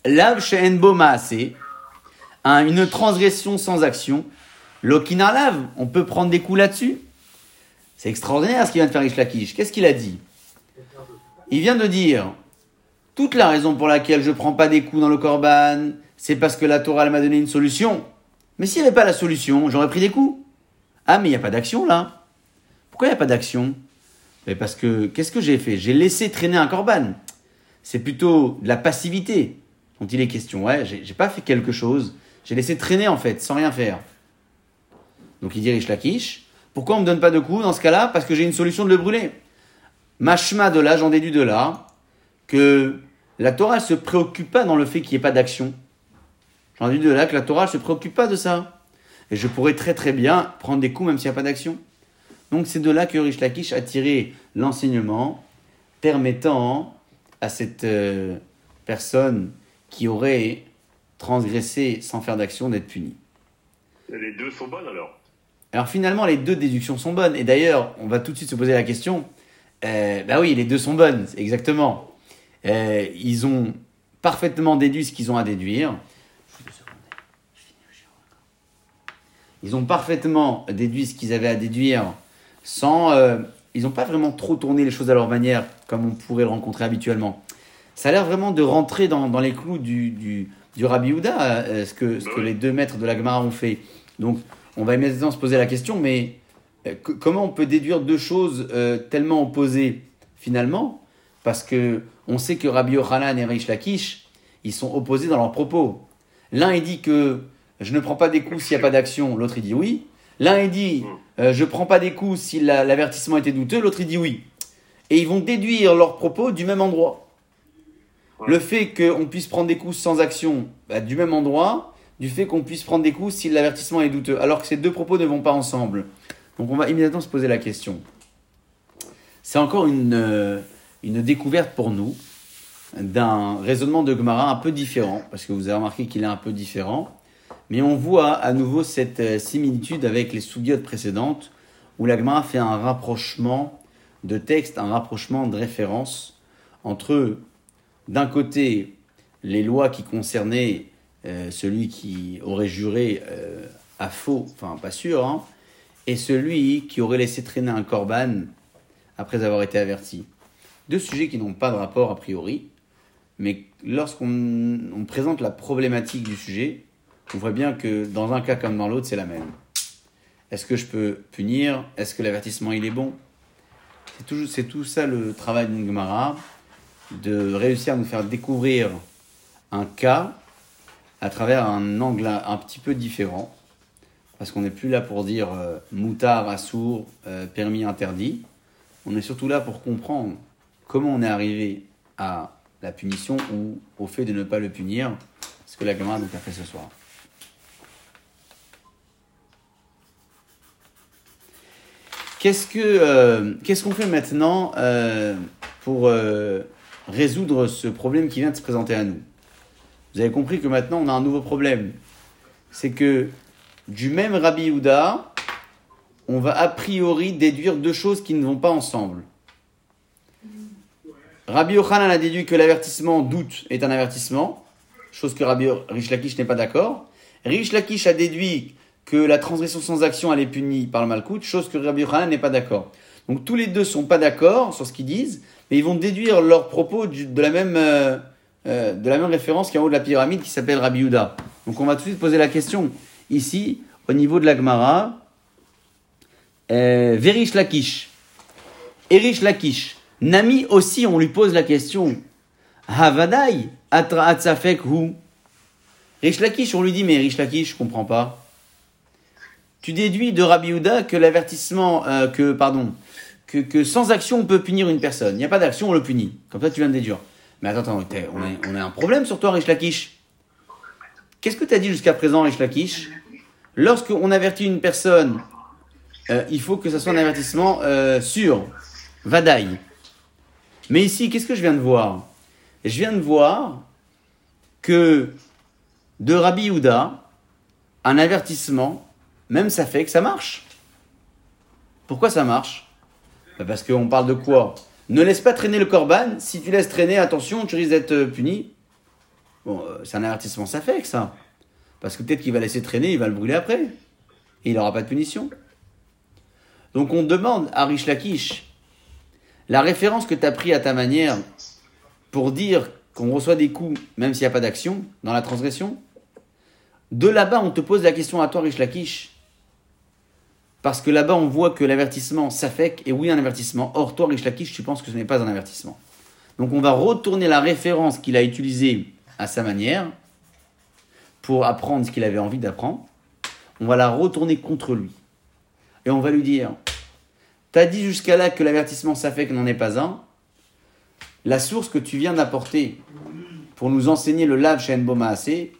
lav she'enbo maaseh, un- une transgression sans action, lokina lav, on peut prendre des coups là-dessus. C'est extraordinaire ce qu'il vient de faire Rish Lakish. Qu'est-ce qu'il a dit? Il vient de dire, toute la raison pour laquelle je prends pas des coups dans le korban, c'est parce que la Torah m'a donné une solution. Mais s'il n'y avait pas la solution, j'aurais pris des coups. Ah, mais il n'y a pas d'action là. Pourquoi il n'y a pas d'action? Mais Parce que, qu'est-ce que j'ai fait? J'ai laissé traîner un korban. C'est plutôt de la passivité dont il est question. Ouais, j'ai pas fait quelque chose. J'ai laissé traîner en fait, sans rien faire. Donc il dit Rish Lakish, pourquoi on me donne pas de coups dans ce cas-là? Parce que j'ai une solution de le brûler. Machma de là, j'en déduis de là, que la Torah se préoccupe pas dans le fait qu'il n'y ait pas d'action. J'en déduis de là que la Torah se préoccupe pas de ça. Et je pourrais très très bien prendre des coups même s'il n'y a pas d'action. Donc c'est de là que Rish Lakish a tiré l'enseignement permettant à cette euh, personne qui aurait transgressé sans faire d'action d'être punie. Les deux sont bonnes alors? Alors finalement, les deux déductions sont bonnes. Et d'ailleurs, on va tout de suite se poser la question. Euh, bah oui, les deux sont bonnes, exactement. Euh, ils ont parfaitement déduit ce qu'ils ont à déduire. Ils ont parfaitement déduit ce qu'ils avaient à déduire sans... euh, ils n'ont pas vraiment trop tourné les choses à leur manière comme on pourrait le rencontrer habituellement. Ça a l'air vraiment de rentrer dans, dans les clous du, du, du Rabbi Houda, euh, ce, que, ce que les deux maîtres de la Gemara ont fait. Donc, on va immédiatement se poser la question, mais euh, que- comment on peut déduire deux choses euh, tellement opposées finalement? Parce que on sait que Rabbi Yochanan et Rish Lakish, ils sont opposés dans leurs propos. L'un il dit que je ne prends pas des coups s'il n'y a pas d'action, l'autre il dit oui. L'un il dit euh, je prends pas des coups si la- l'avertissement était douteux, l'autre il dit oui. Et ils vont déduire leurs propos du même endroit. Le fait qu'on puisse prendre des coups sans action bah, du même endroit, du fait qu'on puisse prendre des coups si l'avertissement est douteux, alors que ces deux propos ne vont pas ensemble. Donc on va immédiatement se poser la question. C'est encore une, euh, une découverte pour nous d'un raisonnement de Gemara un peu différent, parce que vous avez remarqué qu'il est un peu différent, mais on voit à nouveau cette euh, similitude avec les sougiotes précédentes, où la Gemara fait un rapprochement de texte, un rapprochement de référence entre, d'un côté, les lois qui concernaient euh, celui qui aurait juré euh, à faux, enfin pas sûr, hein, et celui qui aurait laissé traîner un corban après avoir été averti. Deux sujets qui n'ont pas de rapport a priori, mais lorsqu'on on présente la problématique du sujet, on voit bien que dans un cas comme dans l'autre, c'est la même. Est-ce que je peux punir? Est-ce que l'avertissement il est bon? C'est tout, tout ça le travail d'une Gemara, de réussir à nous faire découvrir un cas à travers un angle un, petit peu différent. Parce qu'on n'est plus là pour dire euh, moutard, assourd, euh, permis, interdit. On est surtout là pour comprendre comment on est arrivé à la punition ou au fait de ne pas le punir. Ce que la Gemara donc a fait ce soir. Qu'est-ce que euh, qu'est-ce qu'on fait maintenant euh, pour euh, résoudre ce problème qui vient de se présenter à nous? Vous avez compris que maintenant on a un nouveau problème. C'est que du même Rabbi Yehuda, on va a priori déduire deux choses qui ne vont pas ensemble. Rabbi Yochanan a déduit que l'avertissement doute est un avertissement, chose que Rabbi Rish Lakish n'est pas d'accord. Rish Lakish a déduit que la transgression sans action elle est punie par le malcoute, chose que Rabbi Yochanan n'est pas d'accord. Donc tous les deux sont pas d'accord sur ce qu'ils disent, mais ils vont déduire leurs propos de la même euh, euh, de la même référence qui est en haut de la pyramide qui s'appelle Rabbi Yehuda. Donc on va tout de suite poser la question ici au niveau de la Gemara. Euh, Verish Lakish, Erish Lakish, Nami aussi on lui pose la question. Havadai atra atzafek hu. Rish Lakish on lui dit mais Rish Lakish je comprends pas. Tu déduis de Rabbi Yehuda que l'avertissement, euh, que, pardon, que, que sans action, on peut punir une personne. Il n'y a pas d'action, on le punit. Comme ça, tu viens de déduire. Mais attends, attends, on a, on un problème sur toi, Rish Lakish. Qu'est-ce que tu as dit jusqu'à présent, Rish Lakish? Lorsqu'on avertit une personne, euh, il faut que ce soit un avertissement euh, sûr, vadaï. Mais ici, qu'est-ce que je viens de voir? Je viens de voir que de Rabbi Yehuda, un avertissement, même ça fait que ça marche. Pourquoi ça marche? Bah Parce qu'on parle de quoi? Ne laisse pas traîner le corban. Si tu laisses traîner, attention, tu risques d'être euh, puni. Bon, euh, c'est un avertissement, ça fait que ça. Parce que peut-être qu'il va laisser traîner, il va le brûler après. Et il n'aura pas de punition. Donc on demande à Rish Lakish la référence que tu as pris à ta manière pour dire qu'on reçoit des coups, même s'il n'y a pas d'action dans la transgression. De là-bas, on te pose la question à toi, Rish Lakish. Parce que là-bas, on voit que l'avertissement s'affecte, et oui, un avertissement. Or, toi, Rish Lakish, tu penses que ce n'est pas un avertissement. Donc, on va retourner la référence qu'il a utilisée à sa manière pour apprendre ce qu'il avait envie d'apprendre. On va la retourner contre lui. Et on va lui dire T'as dit jusqu'à là que l'avertissement s'affecte n'en est pas un. La source que tu viens d'apporter pour nous enseigner le lave chez Maaseh,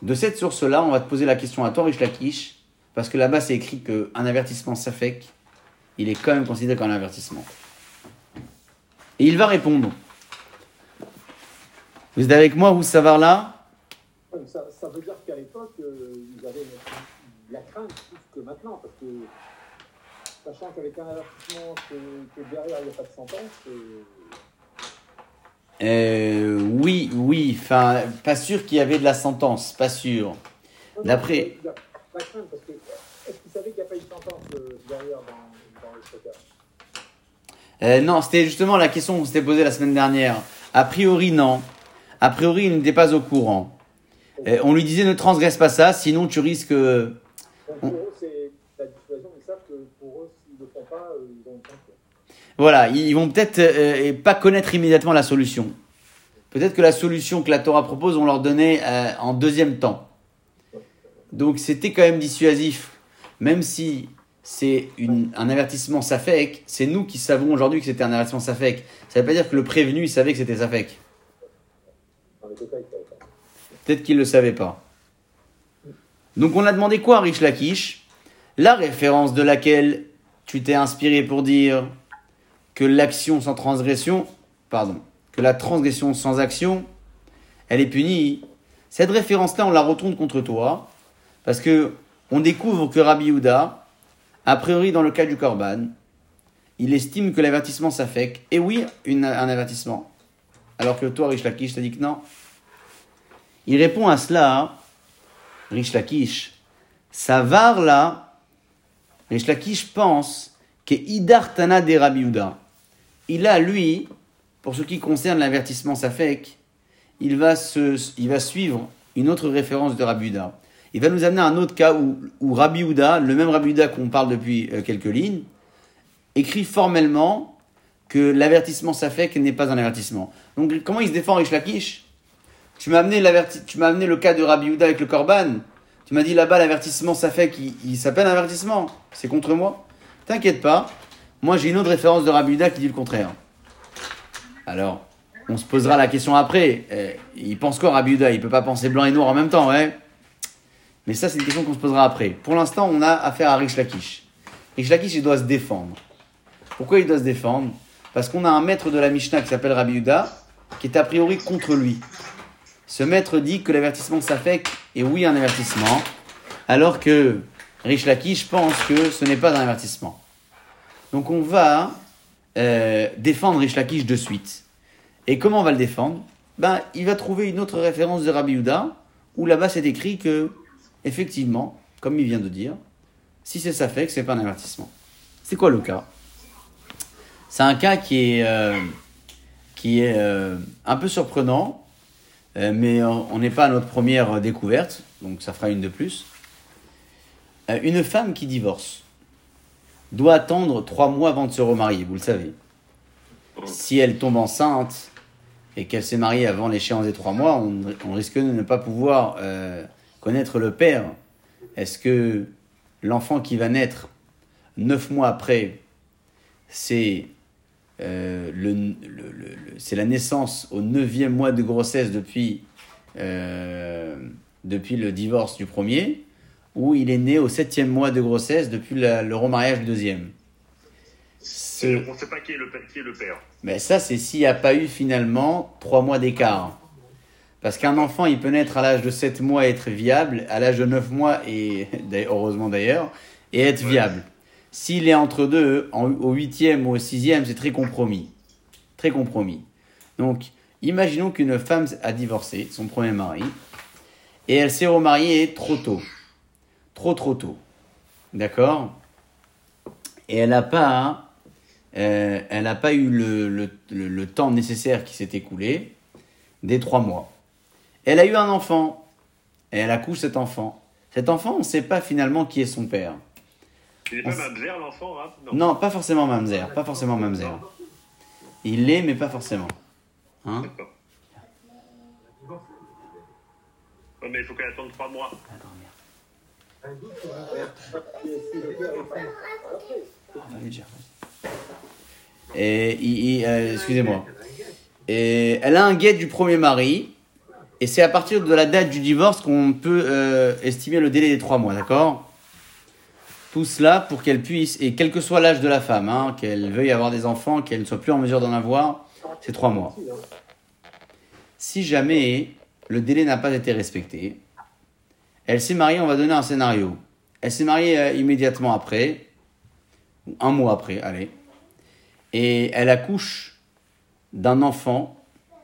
de cette source-là, on va te poser la question à toi, Rish Lakish, parce que là-bas, c'est écrit qu'un avertissement safek, il est quand même considéré comme un avertissement. Et il va répondre. Vous êtes avec moi, vous savoir là Ça, ça veut dire qu'à l'époque, euh, ils avaient de la crainte plus que maintenant, parce que sachant qu'avec un avertissement que, que derrière il n'y a pas de sentence, euh, euh, Oui, oui, enfin, pas sûr qu'il y avait de la sentence, pas sûr. D'après- La crainte, parce que est-ce qu'ils savaient qu'il n'y a pas eu de sentence euh, derrière dans, dans le stockage Euh, non, c'était justement la question qu'on s'était posée la semaine dernière. A priori, non. A priori, il n'était pas au courant. Euh, on lui disait ne transgresse pas ça, sinon tu risques... Donc pour eux, c'est la dissuasion, ils savent que pour eux, voilà, ils vont peut-être euh, pas connaître immédiatement la solution. Peut-être que la solution que la Torah propose, on leur donnait euh, en deuxième temps. Donc c'était quand même dissuasif, même si c'est un avertissement safek, c'est nous qui savons aujourd'hui que c'était un avertissement safek. Ça ne veut pas dire que le prévenu, il savait que c'était safek. Peut-être qu'il ne le savait pas. Donc on a demandé quoi Rich Lakish? La référence de laquelle tu t'es inspiré pour dire que l'action sans transgression, pardon, que la transgression sans action, elle est punie. Cette référence-là, on la retourne contre toi, parce que on découvre que Rabbi Yehuda, a priori dans le cas du Korban, il estime que l'avertissement s'affecte, et oui, un avertissement, alors que toi, Rich Lakish, t'as dit que non. Il répond à cela, Rich Lakish, ça var là, Rich Lakish pense que Idartana de Rabbi Il a, lui, pour ce qui concerne l'avertissement Safek, il va, se, il va suivre une autre référence de Rabbi Il va nous amener à un autre cas où, où Rabbi le même Rabbi qu'on parle depuis euh, quelques lignes, écrit formellement que l'avertissement Safek n'est pas un avertissement. Donc comment il se défend Rish Lakish? Tu m'as amené, amené le cas de Rabbi avec le Korban. Tu m'as dit là-bas l'avertissement Safek, il, il s'appelle avertissement. C'est contre moi T'inquiète pas. Moi j'ai une autre référence de Rabbi qui dit le contraire. Alors, on se posera la question après. Eh, il pense quoi, Rabbi Il peut pas penser blanc et noir en même temps, ouais? Mais ça, c'est une question qu'on se posera après. Pour l'instant, on a affaire à Rish Lakish. Lakish, il doit se défendre. Pourquoi il doit se défendre? Parce qu'on a un maître de la Mishnah qui s'appelle Rabbi qui est a priori contre lui. Ce maître dit que l'avertissement s'affecte, et oui, un avertissement, alors que Rish Lakish pense que ce n'est pas un avertissement. Donc on va euh, défendre Rish Lakish de suite. Et comment on va le défendre? Ben, Il va trouver une autre référence de Rabbi Yuda, où là-bas c'est écrit que, effectivement, comme il vient de dire, si c'est ça fait que c'est pas un avertissement. C'est quoi le cas? C'est un cas qui est, euh, qui est euh, un peu surprenant, mais on n'est pas à notre première découverte, donc ça fera une de plus. une femme qui divorce doit attendre trois mois avant de se remarier, vous le savez. Si elle tombe enceinte et qu'elle s'est mariée avant l'échéance des trois mois, on, risque de ne pas pouvoir euh, connaître le père. Est-ce que l'enfant qui va naître neuf mois après, c'est euh, le, c'est la naissance au neuvième mois de grossesse depuis, euh, depuis le divorce du premier où il est né au septième mois de grossesse depuis le remariage du deuxième? On ne sait pas qui est le, le père. Mais ça, c'est s'il n'y a pas eu finalement trois mois d'écart. Parce qu'un enfant, il peut naître à l'âge de 7 mois et être viable, à l'âge de 9 mois, et heureusement d'ailleurs, et être viable. S'il est entre deux, au huitième ou au sixième, c'est très compromis. Très compromis. Donc, imaginons qu'une femme a divorcé, son premier mari, et elle s'est remariée trop tôt trop trop tôt. D'accord? Et elle n'a pas, euh, elle n'a pas eu le, le, le, temps nécessaire qui s'est écoulé, des trois mois. Elle a eu un enfant, et elle accouche cet enfant. Cet enfant, on ne sait pas finalement qui est son père. Il n'est pas Mamzer l'enfant non. non. pas forcément Mamzer, pas forcément Mamzer. Il l'est, mais pas forcément. Hein? Mais il faut qu'elle attende trois mois. Et, euh, excusez-moi. Et elle a un guet du premier mari, et c'est à partir de la date du divorce qu'on peut euh, estimer le délai des trois mois, d'accord? Tout cela pour qu'elle puisse, et quel que soit l'âge de la femme, hein, qu'elle veuille avoir des enfants, qu'elle ne soit plus en mesure d'en avoir, c'est trois mois. Si jamais le délai n'a pas été respecté, elle s'est mariée, on va donner un scénario. Elle s'est mariée euh, immédiatement après, un mois après, allez. Et elle accouche d'un enfant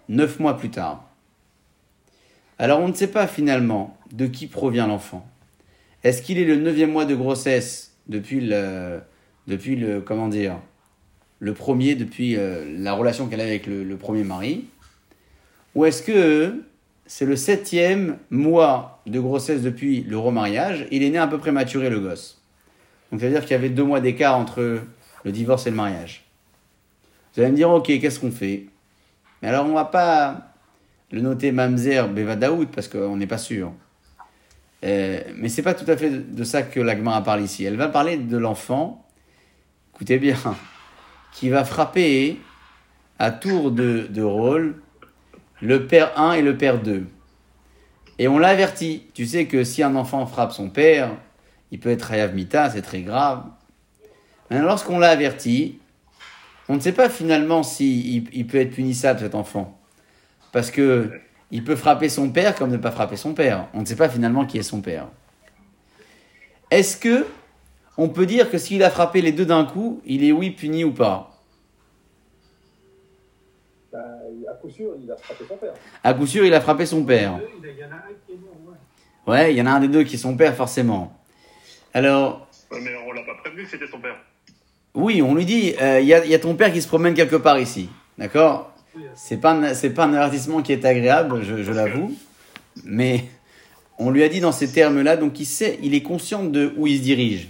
neuf mois plus tard. Alors on ne sait pas finalement de qui provient l'enfant. Est-ce qu'il est le neuvième mois de grossesse depuis le, depuis le, comment dire, le premier, depuis euh, la relation qu'elle a avec le premier mari? Ou est-ce que c'est le septième mois de grossesse depuis le remariage? Il est né un peu prématuré, le gosse. Donc, c'est-à-dire qu'il y avait deux mois d'écart entre le divorce et le mariage. Vous allez me dire, ok, qu'est-ce qu'on fait? Mais alors, on va pas le noter Mamzer Bevadaout parce qu'on n'est pas sûr. Euh, mais c'est pas tout à fait de, ça que l'Agma parle ici. Elle va parler de l'enfant, écoutez bien, qui va frapper à tour de, rôle le père 1 et le père 2. Et on l'a averti. Tu sais que si un enfant frappe son père, il peut être Hayav Mita, c'est très grave. Maintenant, lorsqu'on l'a averti, on ne sait pas finalement s'il il, il peut être punissable cet enfant. Parce que il peut frapper son père comme ne pas frapper son père. On ne sait pas finalement qui est son père. Est-ce que on peut dire que s'il a frappé les deux d'un coup, il est oui puni ou pas? Ben, à coup sûr, il a frappé son père. À coup sûr, il a frappé son père. Il y en a un qui est mort, ouais. Ouais, il y en a un des deux qui est son père forcément. Alors, Ouais, mais on l'a pas prévenu que c'était son père. oui, on lui dit, euh, y, il y a ton père qui se promène quelque part ici, d'accord? C'est pas un- c'est pas un avertissement qui est agréable, je, je l'avoue, mais on lui a dit dans ces termes-là, donc il sait, il est conscient de où il se dirige.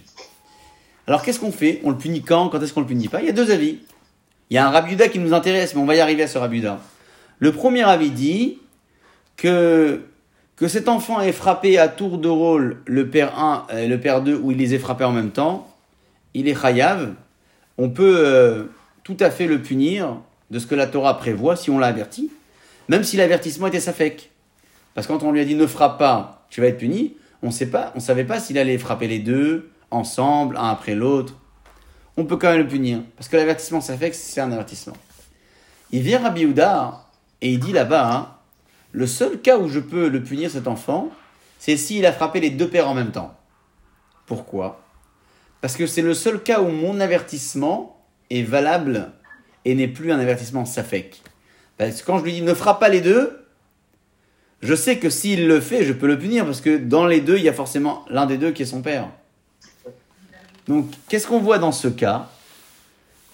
Alors qu'est-ce qu'on fait? On le punit quand? Quand est-ce qu'on le punit pas? Il y a deux avis. Il y a un rabiuda qui nous intéresse, mais on va y arriver à ce rabiuda. Le premier avis dit que que cet enfant ait frappé à tour de rôle le père 1 et le père 2 ou il les ait frappés en même temps, il est chayav. On peut euh, tout à fait le punir de ce que la Torah prévoit si on l'a averti, même si l'avertissement était safek. Parce que quand on lui a dit ne frappe pas, tu vas être puni, on sait pas, on savait pas s'il allait frapper les deux ensemble, un après l'autre. On peut quand même le punir parce que l'avertissement safek c'est un avertissement. Il vient Rabbi Yehuda et il dit là-bas, hein, le seul cas où je peux le punir cet enfant, c'est s'il a frappé les deux pères en même temps. Pourquoi? Parce que c'est le seul cas où mon avertissement est valable et n'est plus un avertissement safek. Parce que quand je lui dis ne frappe pas les deux, je sais que s'il le fait, je peux le punir parce que dans les deux, il y a forcément l'un des deux qui est son père. Donc, qu'est-ce qu'on voit dans ce cas?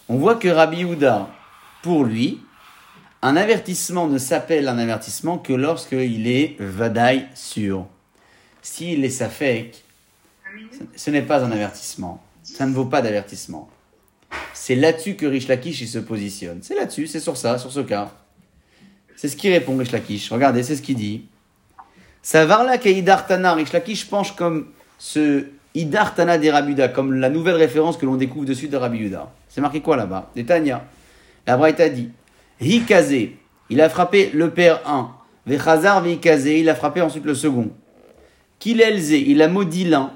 On voit que Rabbi Yehuda, pour lui, un avertissement ne s'appelle un avertissement que lorsqu'il est vadaï sûr. S'il est safek, ce n'est pas un avertissement. Ça ne vaut pas d'avertissement. C'est là-dessus que Rish Lakish se positionne. C'est là-dessus, c'est sur ça, sur ce cas. C'est ce qui répond Rish Lakish. Regardez, c'est ce qu'il dit. Savarla Idartana, Rish Lakish penche comme ce Idartana des Rabuda, comme la nouvelle référence que l'on découvre dessus de Rabbi Yuda. C'est marqué quoi là-bas? Des Tanya. La Braïta dit il a frappé le père 1. Vechazar Vikaze, il a frappé ensuite le second. Kilelze, il a maudit l'un.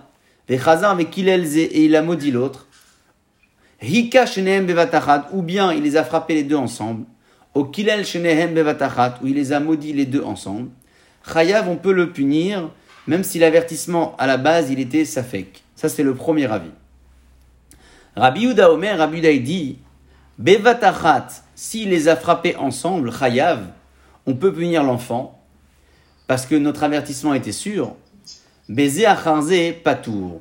Vechazar Vekilelze, et il a maudit l'autre. Hika shenehem bevatachat, ou bien il les a frappés les deux ensemble. Au kilel shenehem où il les a maudits les deux ensemble. Chayav, on peut le punir, même si l'avertissement à la base il était safek. Ça c'est le premier avis. Rabbi Yehuda Omer, Rabbi Yehuda il dit, bevatachat, s'il les a frappés ensemble, chayav, on peut punir l'enfant, parce que notre avertissement était sûr. Baiser acharze, patour.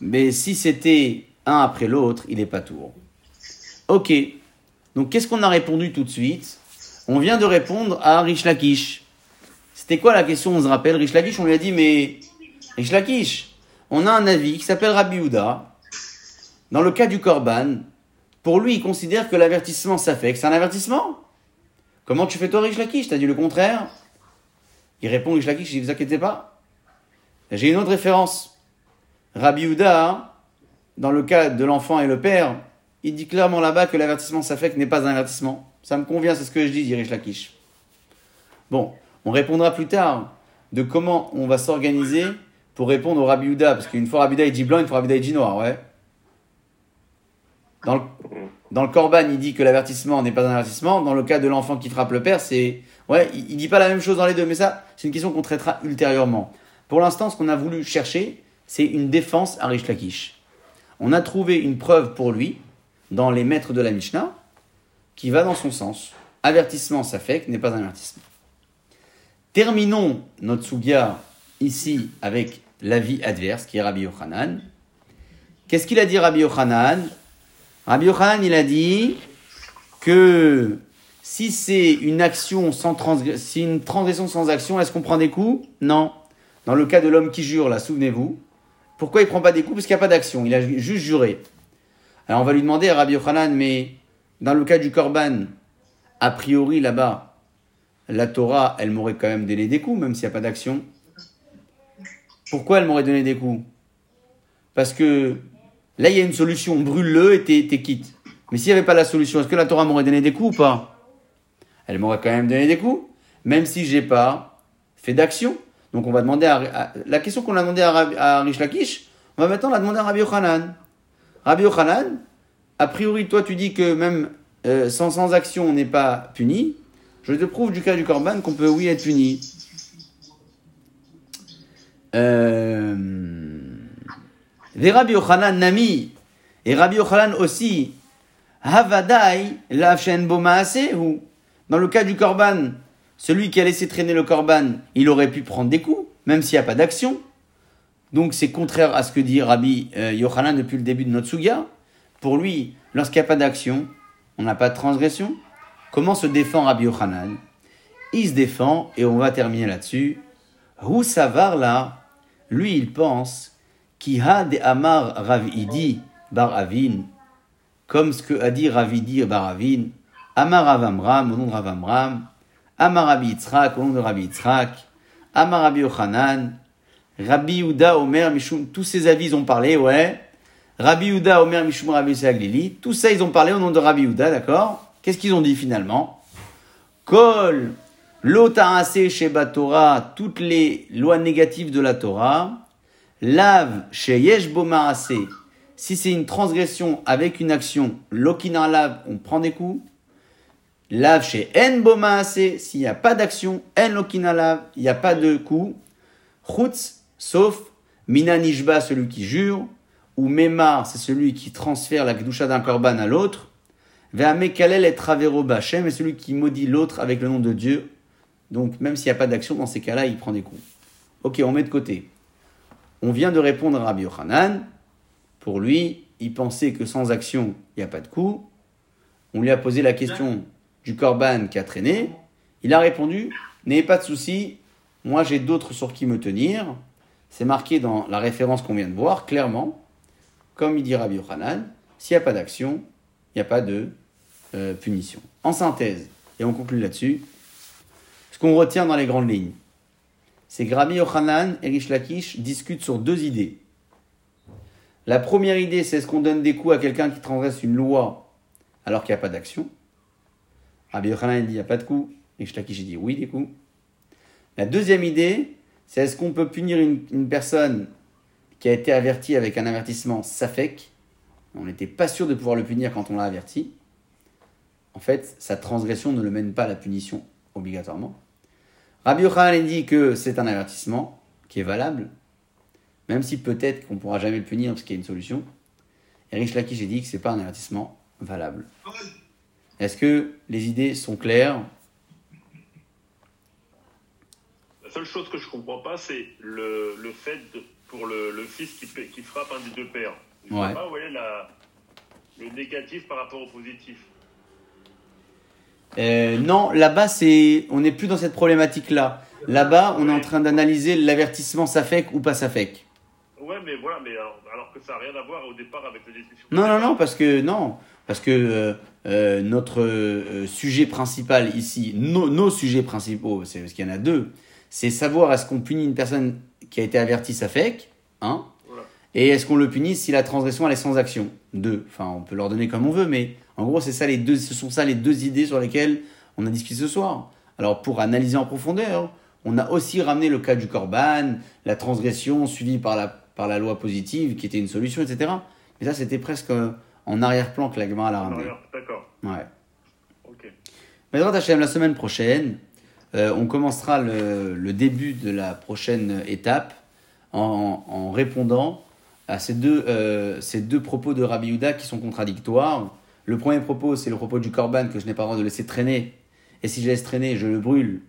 Mais si c'était un après l'autre, il est pas tour. Ok. Donc qu'est-ce qu'on a répondu tout de suite? On vient de répondre à Rish Lakish. C'était quoi la question? On se rappelle Rish Lakish, on lui a dit mais Rish Lakish, on a un avis qui s'appelle Rabbi Houda. Dans le cas du Korban, pour lui, il considère que l'avertissement ça fait que c'est un avertissement. Comment tu fais toi Rish Lakish? T'as dit le contraire? Il répond Rish Lakish, dit vous inquiétez pas. J'ai une autre référence. Rabbi Houda, dans le cas de l'enfant et le père, il dit clairement là-bas que l'avertissement safek n'est pas un avertissement. Ça me convient, c'est ce que je dis, dit Rish Lakish. Bon, on répondra plus tard de comment on va s'organiser pour répondre au Rabbi Houda, parce qu'une fois Rabbi il dit blanc, une fois Rabbi il dit noir, ouais. Dans le, Corban, il dit que l'avertissement n'est pas un avertissement. Dans le cas de l'enfant qui frappe le père, c'est... Ouais, il, il dit pas la même chose dans les deux, mais ça, c'est une question qu'on traitera ultérieurement. Pour l'instant, ce qu'on a voulu chercher, c'est une défense à Rish Lakish. On a trouvé une preuve pour lui, dans les maîtres de la Mishnah, qui va dans son sens. Avertissement, ça fait n'est pas un avertissement. Terminons notre sugia ici avec l'avis adverse, qui est Rabbi Yochanan. Qu'est-ce qu'il a dit Rabbi Yochanan? Rabbi Yochanan, il a dit que si c'est une action sans une transgression sans action, est-ce qu'on prend des coups? Non. Dans le cas de l'homme qui jure, là, souvenez-vous. Pourquoi il prend pas des coups Parce qu'il n'y a pas d'action. Il a ju- juste juré. Alors on va lui demander à Rabbi Yochanan, mais dans le cas du Corban, a priori là-bas, la Torah, elle m'aurait quand même donné des coups, même s'il n'y a pas d'action. Pourquoi elle m'aurait donné des coups? Parce que là, il y a une solution, brûle-le et t'es quitte. Mais s'il n'y avait pas la solution, est-ce que la Torah m'aurait donné des coups ou pas? Elle m'aurait quand même donné des coups, même si j'ai pas fait d'action. Donc on va demander à, la question qu'on a demandé à, à Rish Lakish, on va maintenant la demander à Rabbi Yochanan. Rabbi Yochanan, a priori, toi tu dis que même euh, sans, sans action on n'est pas puni. Je te prouve du cas du Corban qu'on peut oui être puni. Euh... Rabbi Nami, et Rabbi Yochanan aussi, Havadai, ou dans le cas du Corban, celui qui a laissé traîner le Corban, il aurait pu prendre des coups, même s'il n'y a pas d'action. Donc c'est contraire à ce que dit Rabbi euh, Yochanan depuis le début de notre Suga. Pour lui, lorsqu'il n'y a pas d'action, on n'a pas de transgression. Comment se défend Rabbi Yochanan? Il se défend, et on va terminer là-dessus. Où savar là Lui, il pense, qui a de Amar Ravidi Bar Avin, comme ce que a dit Ravidi Bar Avin, Amar Avamram, au nom de Ravamram, Amar Rabbi au nom de Rabbi Yitzhak, Amar Rabbi Yochanan, Rabbi Omer, Mishum, tous ces avis ont parlé, ouais. Rabbi Uda Omer, Mishum, Rabbi Saglili, tout ça ils ont parlé au nom de Rabbi Uda, d'accord Qu'est-ce qu'ils ont dit finalement? Kol, assez Sheba Torah, toutes les lois négatives de la Torah, Lav, Sheyesh assez si c'est une transgression avec une action, Lokina Lav, on prend des coups. Lav chez En Bomaase, s'il n'y a pas d'action, En Lokina Lav, il n'y a pas de coup. Chutz, sauf Mina Nishba, celui qui jure, ou Memar, c'est celui qui transfère la Gdusha d'un korban à l'autre. Ve'amekalel et Travero Bachem, est celui qui maudit l'autre avec le nom de Dieu. Donc, même s'il n'y a pas d'action, dans ces cas-là, il prend des coups. Ok, on met de côté. On vient de répondre à Rabbi Yochanan. Pour lui, il pensait que sans action, il n'y a pas de coup. On lui a posé la question du korban qui a traîné. Il a répondu N'ayez pas de souci, moi j'ai d'autres sur qui me tenir. C'est marqué dans la référence qu'on vient de voir, clairement, comme il dit Rabbi Yochanan, s'il n'y a pas d'action, il n'y a pas de euh, punition. En synthèse, et on conclut là-dessus, ce qu'on retient dans les grandes lignes, c'est que Rabbi Yochanan et Rish Lakish discutent sur deux idées. La première idée, c'est est-ce qu'on donne des coups à quelqu'un qui transgresse une loi alors qu'il n'y a pas d'action? Rabbi Yochanan dit il n'y a pas de coups. Et Shlakish dit oui, des coups. La deuxième idée, c'est est-ce qu'on peut punir une, personne qui a été avertie avec un avertissement safek On n'était pas sûr de pouvoir le punir quand on l'a averti. En fait, sa transgression ne le mène pas à la punition obligatoirement. Rabbi Yochanan dit que c'est un avertissement qui est valable, même si peut-être qu'on ne pourra jamais le punir parce qu'il y a une solution. Eric Lakish a dit que ce n'est pas un avertissement valable. Est-ce que les idées sont claires? La seule chose que je ne comprends pas, c'est le, le, fait pour le, le fils qui, qui, frappe un des deux pères. Je ne ouais. pas où est la, le négatif par rapport au positif. Euh, non, là-bas, c'est, on n'est plus dans cette problématique-là. Là-bas, on est en train d'analyser l'avertissement SAFEC ou pas SAFEC. Ouais, mais voilà, mais alors, que ça n'a rien à voir au départ avec la discussion. Non, non, non, parce que non, parce que euh, euh, notre euh, sujet principal ici, nos sujets principaux, c'est parce qu'il y en a deux, c'est savoir est-ce qu'on punit une personne qui a été avertie ça fait, hein, et est-ce qu'on le punit si la transgression elle est sans action, deux. Enfin, on peut leur donner comme on veut, mais en gros, c'est ça les deux, ce sont ça les deux idées sur lesquelles on a discuté ce soir. Alors pour analyser en profondeur, on a aussi ramené le cas du corban, la transgression suivie par la par la loi positive qui était une solution, etc. Mais ça, c'était presque en arrière-plan que la Gemara l'a ramené. D'accord. Ouais. Ok. Mais la semaine prochaine, euh, on commencera le, début de la prochaine étape en, répondant à ces deux, euh, ces deux propos de Rabbi Yuda qui sont contradictoires. Le premier propos, c'est le propos du Corban que je n'ai pas le droit de laisser traîner. Et si je laisse traîner, je le brûle.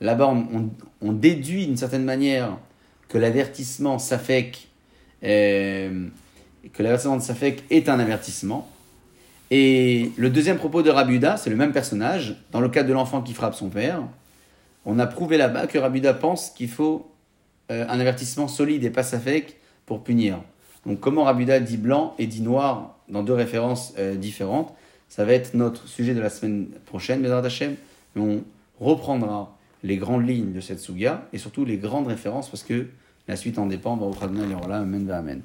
Là-bas, on, on, déduit d'une certaine manière que l'avertissement s'affecte euh, que l'avertissement de Safek est un avertissement. Et le deuxième propos de Rabuda, c'est le même personnage, dans le cas de l'enfant qui frappe son père. On a prouvé là-bas que Rabuda pense qu'il faut euh, un avertissement solide et pas Safek pour punir. Donc comment Rabuda dit blanc et dit noir dans deux références euh, différentes Ça va être notre sujet de la semaine prochaine, Bézard Hachem. On reprendra les grandes lignes de cette Suga et surtout les grandes références parce que la suite en dépend. Amen, Amen.